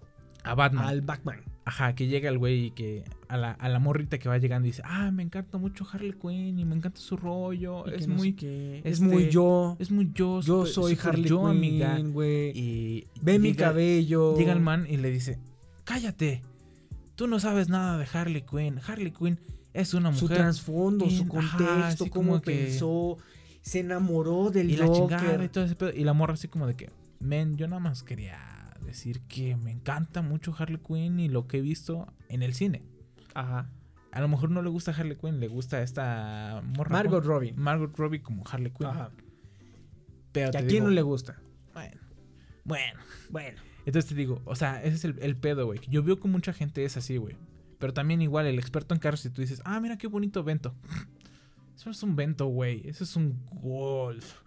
A Batman. Al Batman. Ajá, que llega el güey y que a la, a la morrita que va llegando y dice, ah, me encanta mucho Harley Quinn y me encanta su rollo. Y que Es no sé muy, este, es muy yo. Es muy yo. Yo soy Harley yo, Quinn, amiga. güey. Y Ve mi cabello. Llega el man y le dice, cállate. Tú no sabes nada de Harley Quinn. Harley Quinn es una Su mujer. trasfondo, su bien- ajá, contexto, cómo como que- pensó. Se enamoró del y la chingada y todo ese pedo. Y la morra así como de que, men, yo nada más quería decir que me encanta mucho Harley Quinn y lo que he visto en el cine. Ajá. A lo mejor no le gusta Harley Quinn, le gusta esta morra. Margot ¿cómo? Robbie. Margot Robbie como Harley Quinn. Ajá. Pero a quién digo, no le gusta. Bueno, bueno. Bueno. Entonces te digo, o sea, ese es el, el pedo, güey. Yo veo que mucha gente es así, güey. Pero también igual el experto en carros, si tú dices, ah, mira qué bonito vento. *laughs* Eso no es un vento, güey. Eso es un golf.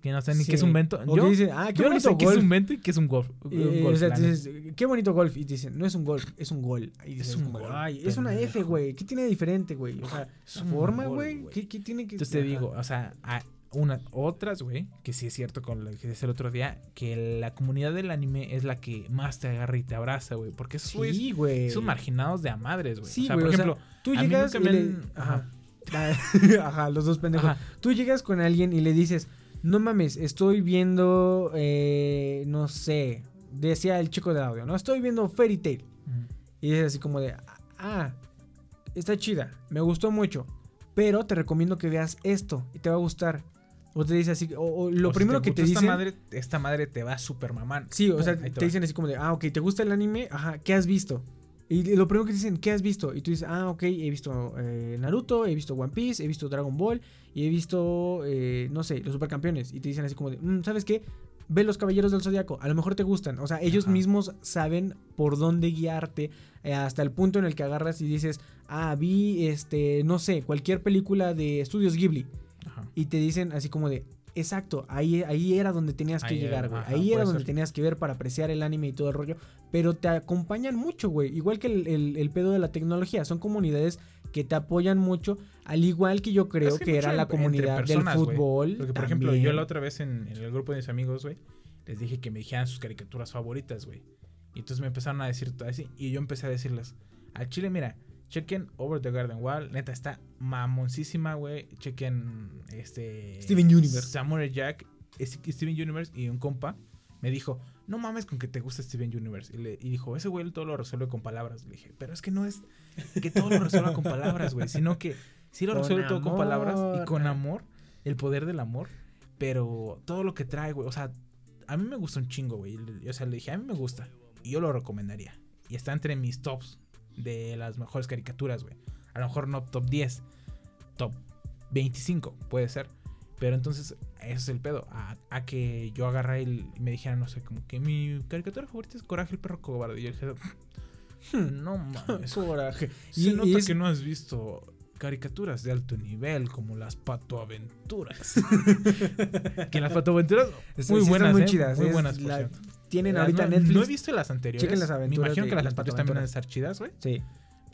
Que no sé ni Sí. qué es un vento. O Yo, que dice, ah, qué yo no sé qué es golf. un vento y qué es un golf. un Eh, golf, o sea, dices, qué bonito golf. Y te dicen, no es un golf, es un gol. Y dices, un gol, Ay, es una F, güey. ¿Qué tiene de diferente, güey? O sea, Es un forma, güey. ¿Qué, qué tiene que Entonces te digo, o sea, una, otras, güey, que sí es cierto con lo que decía el otro día, que la comunidad del anime es la que más te agarra y te abraza, güey. Porque esos Sí, güey. son marginados de a madres, güey. Sí, o sea, por o sea, ejemplo, tú a mí llegas nunca y me le- Ajá. *laughs* Ajá, los dos pendejos. Ajá. Tú llegas con alguien y le dices, no mames, estoy viendo, eh, no sé, decía el chico de audio, ¿no? Estoy viendo Fairy Tail. Y es así como de, ah, está chida, me gustó mucho, pero te recomiendo que veas esto y te va a gustar. O te dice así, o, o lo O si primero que te esta dicen... madre, esta madre te va super mamán. Sí, o Pum, sea, te, va. dicen así como de, ah, ok, ¿te gusta el anime? Ajá, ¿qué has visto? Y lo primero que te dicen, ¿qué has visto? Y tú dices, ah, ok, he visto eh, Naruto, he visto One Piece, he visto Dragon Ball y he visto, eh, no sé, los supercampeones. Y te dicen así como de, "Mm, ¿sabes qué? Ve los Caballeros del Zodiaco, a lo mejor te gustan. O sea, ellos Ajá. mismos saben por dónde guiarte eh, hasta el punto en el que agarras y dices, ah, vi, este, no sé, cualquier película de Estudios Ghibli. Ajá. Y te dicen así como de, exacto, ahí, ahí era donde tenías que Ahí llegar, güey. Ahí era donde ser. tenías que ver para apreciar el anime y todo el rollo. Pero te acompañan mucho, güey. Igual que el, el- el pedo de la tecnología. Son comunidades que te apoyan mucho. Al igual que yo creo Es que, era la comunidad personas, del fútbol. Porque, por ejemplo, yo la otra vez en, en el grupo de mis amigos, güey, les dije que me dijeran sus caricaturas favoritas, güey. Y entonces me empezaron a decir todo así. Y yo empecé a decirles, al chile, mira, chequen Over the Garden Wall. Neta, está mamoncísima, güey. Chequen este. Steven Universe. Samurai Jack, Steven Universe y un compa me dijo, no mames con que te gusta Steven Universe. Y, le, y dijo, ese güey todo lo resuelve con palabras. Le dije, pero es que no es que todo lo resuelva con palabras, güey, sino que sí lo Con resuelve todo con palabras y con amor, el poder del amor, pero todo lo que trae, güey, o sea, a mí me gusta un chingo, güey. O sea, le dije, a mí me gusta y yo lo recomendaría. Y está entre mis tops de las mejores caricaturas, güey. A lo mejor no top 10, top 25, puede ser. Pero entonces, ese es el pedo. A, a que yo agarré y me dijera, no sé, como que mi caricatura favorita es Coraje el perro cobarde. Y yo dije, no mames. Coraje. Se Y- y nota es- que no has visto caricaturas de alto nivel como las patoaventuras. *laughs* que las patoaventuras muy sí buenas, muy ¿eh? chidas. Muy buenas, por la-. Tienen Las ahorita nue- Netflix. No he visto las anteriores. Chequen las Me imagino de que las las anteriores también de patoaventuras. estar chidas, güey. Sí.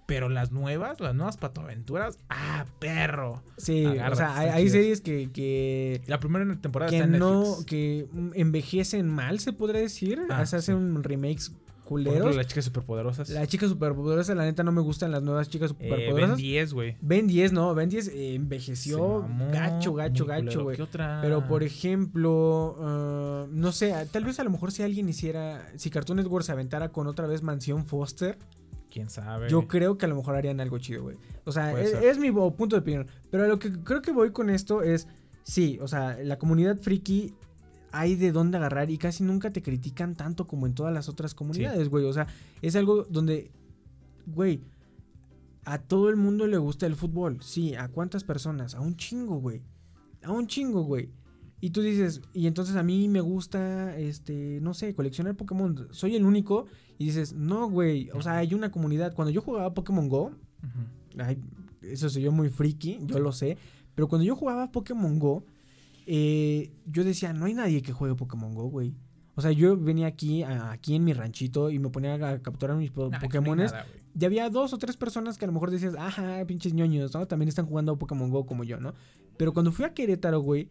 Pero las nuevas, las nuevas patoaventuras, ah, perro. Sí, o sea, hay, series que, que, La primera temporada que está en no, Netflix. que mm, envejecen mal, se podría decir. Ah, se hacen remakes Ejemplo, culeros. las chicas superpoderosas. La chica superpoderosa, la neta no me gustan las nuevas chicas Eh, Ben superpoderosas. 10, güey. Ben 10, no, Ben 10 eh, envejeció mamó, gacho, gacho, gacho, güey. Pero por ejemplo, ah, no sé, tal vez a lo mejor si alguien hiciera, si Cartoon Network se aventara con otra vez Mansión Foster, ¿Quién sabe? yo creo que a lo mejor harían algo chido, güey. O sea, es, ser. es mi punto de opinión. Pero a lo que creo que voy con esto es, sí, o sea, la comunidad friki hay de dónde agarrar y casi nunca te critican tanto como en todas las otras comunidades, güey. O sea, es algo donde, güey, A todo el mundo le gusta el fútbol. Sí, ¿a cuántas personas? A un chingo, güey. A un chingo, güey. Y tú dices, y entonces a mí me gusta, este, no sé, coleccionar Pokémon. Soy el único. Y dices, no, güey. O sea, hay una comunidad. Cuando yo jugaba Pokémon Go, ay, eso soy yo muy friki, yo lo sé. Pero cuando yo jugaba Pokémon Go, eh, yo decía, no hay nadie que juegue Pokémon Go, güey. O sea, yo venía aquí, a- aquí en mi ranchito y me ponía a capturar mis po- Nah, no Pokémones. Y había dos o tres personas que a lo mejor decías, ajá, pinches ñoños, ¿no? También están jugando Pokémon Go como yo, ¿no? Pero cuando fui a Querétaro, güey,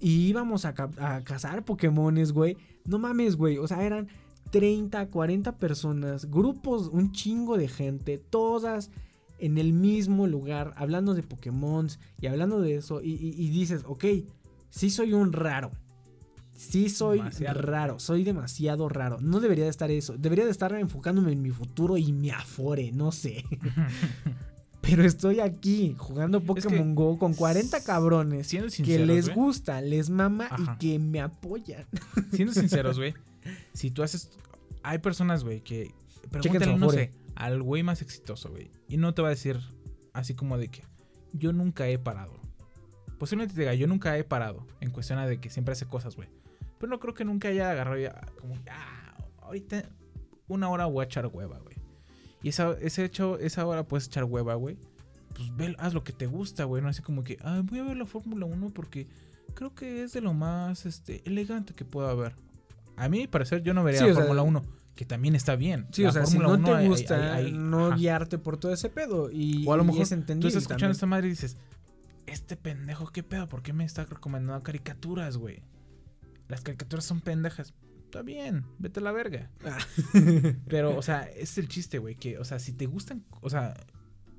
y íbamos a, a cazar Pokémones, güey, no mames, güey. O sea, eran 30, 40 personas, grupos, un chingo de gente, todas en el mismo lugar, hablando de Pokémon y hablando de eso. Y, y- y dices, ok, sí soy un raro. Sí soy Demasiado. raro, soy demasiado raro. No debería de estar eso. Debería de estar enfocándome en mi futuro y mi afore, no sé. *laughs* Pero estoy aquí jugando Pokémon Go con 40 cabrones Siendo que sinceros, les gusta, les mama Ajá. y que me apoyan. *laughs* Siendo sinceros, güey. *laughs* Si tú haces. Hay personas, güey, que. Pregúntale, no sé, al güey más exitoso, güey. Y no te va a decir así como de que. Yo nunca he parado. Posiblemente te diga, yo nunca he parado. En cuestión de que siempre hace cosas, güey. Pero no creo que nunca haya agarrado ya. Como, ah, ahorita una hora voy a echar hueva, güey. Y esa, ese hecho, esa hora puedes echar hueva, güey. Pues ve, haz lo que te gusta, güey. No así como que, ah, voy a ver la Fórmula 1 porque creo que es de lo más este, elegante que pueda haber. A mí, parecer, yo no vería Sí, la Fórmula 1, que también está bien. Sí, La o sea, si Fórmula no 1 te hay- hay- gusta, hay- no ajá. guiarte por todo ese pedo. Y, O a lo mejor es tú estás escuchando también. esta madre y dices, este pendejo, ¿qué pedo? ¿Por qué me está recomendando caricaturas, güey? Las caricaturas son pendejas. Está bien, vete a la verga. Ah. Pero, o *laughs* sea, es el chiste, güey. Que, o sea, si te gustan, o sea,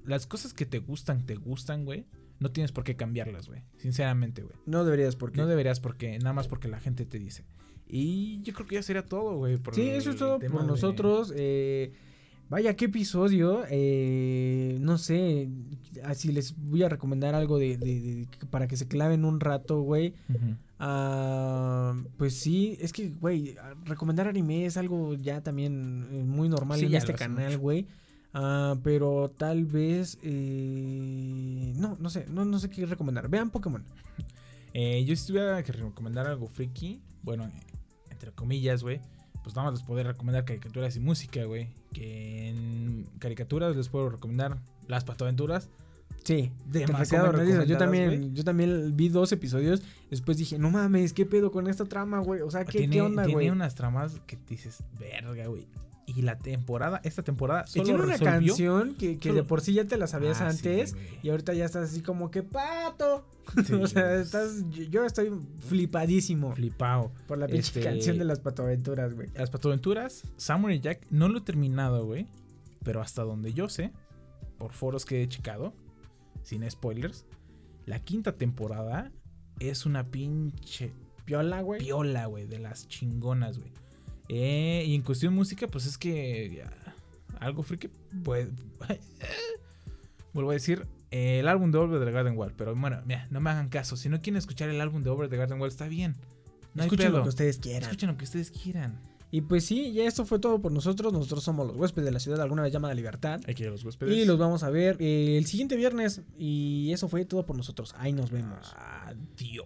las cosas que te gustan, te gustan, güey. No tienes por qué cambiarlas, güey. Sinceramente, güey. No deberías porque. No deberías porque, nada más porque la gente te dice. Y yo creo que ya sería todo, güey. por Sí, eso es todo por de- nosotros. eh, vaya, qué episodio. eh, no sé. Así les voy a recomendar algo de, de- de- para que se claven un rato, güey. Ah, pues sí, es que, güey, recomendar anime es algo ya también eh, muy normal Sí, en este canal, güey. Ah, pero tal vez, eh, no, no sé, no, no sé qué recomendar. Vean Pokémon. *laughs* Eh, yo si tuviera que recomendar algo friki, bueno, entre comillas, güey, pues nada más les puedo recomendar caricaturas y música, güey. Que en caricaturas les puedo recomendar Las Patoaventuras. Sí, Demasiado recomendadas. Yo también, yo también vi dos episodios. Después dije, no mames, ¿qué pedo con esta trama, güey? O sea, ¿qué, tiene, qué onda, tiene güey? unas tramas que dices, verga, güey. Y la temporada, esta temporada solo tiene una resolvió- canción que, que solo- de por sí ya te la sabías Ah, antes. y ahorita ya estás así como que pato. Sí, *laughs* o sea, es- estás. Yo, estoy flipadísimo Flipao. por la pinche Este, canción de las patoaventuras, güey. Las Patoaventuras, Samurai Jack, no lo he terminado, güey. Pero hasta donde yo sé, por foros que he checado, sin spoilers, la quinta temporada es una pinche Piola, güey. piola, güey, de las chingonas, güey. Eh, y en cuestión de música, pues es que ya, algo friki, pues... *laughs* vuelvo a decir, eh, el álbum de Over the Garden Wall. Pero bueno, mira, no me hagan caso. Si no quieren escuchar el álbum de Over the Garden Wall, está bien. No hay Escuchen lo que ustedes quieran. Escuchen lo que ustedes quieran. Y pues sí, ya esto fue todo por nosotros. Nosotros somos los huéspedes de la ciudad alguna vez llamada Libertad. Aquí los huéspedes. Y los vamos a ver eh, el siguiente viernes. Y eso fue todo por nosotros. Ahí nos vemos. Adiós.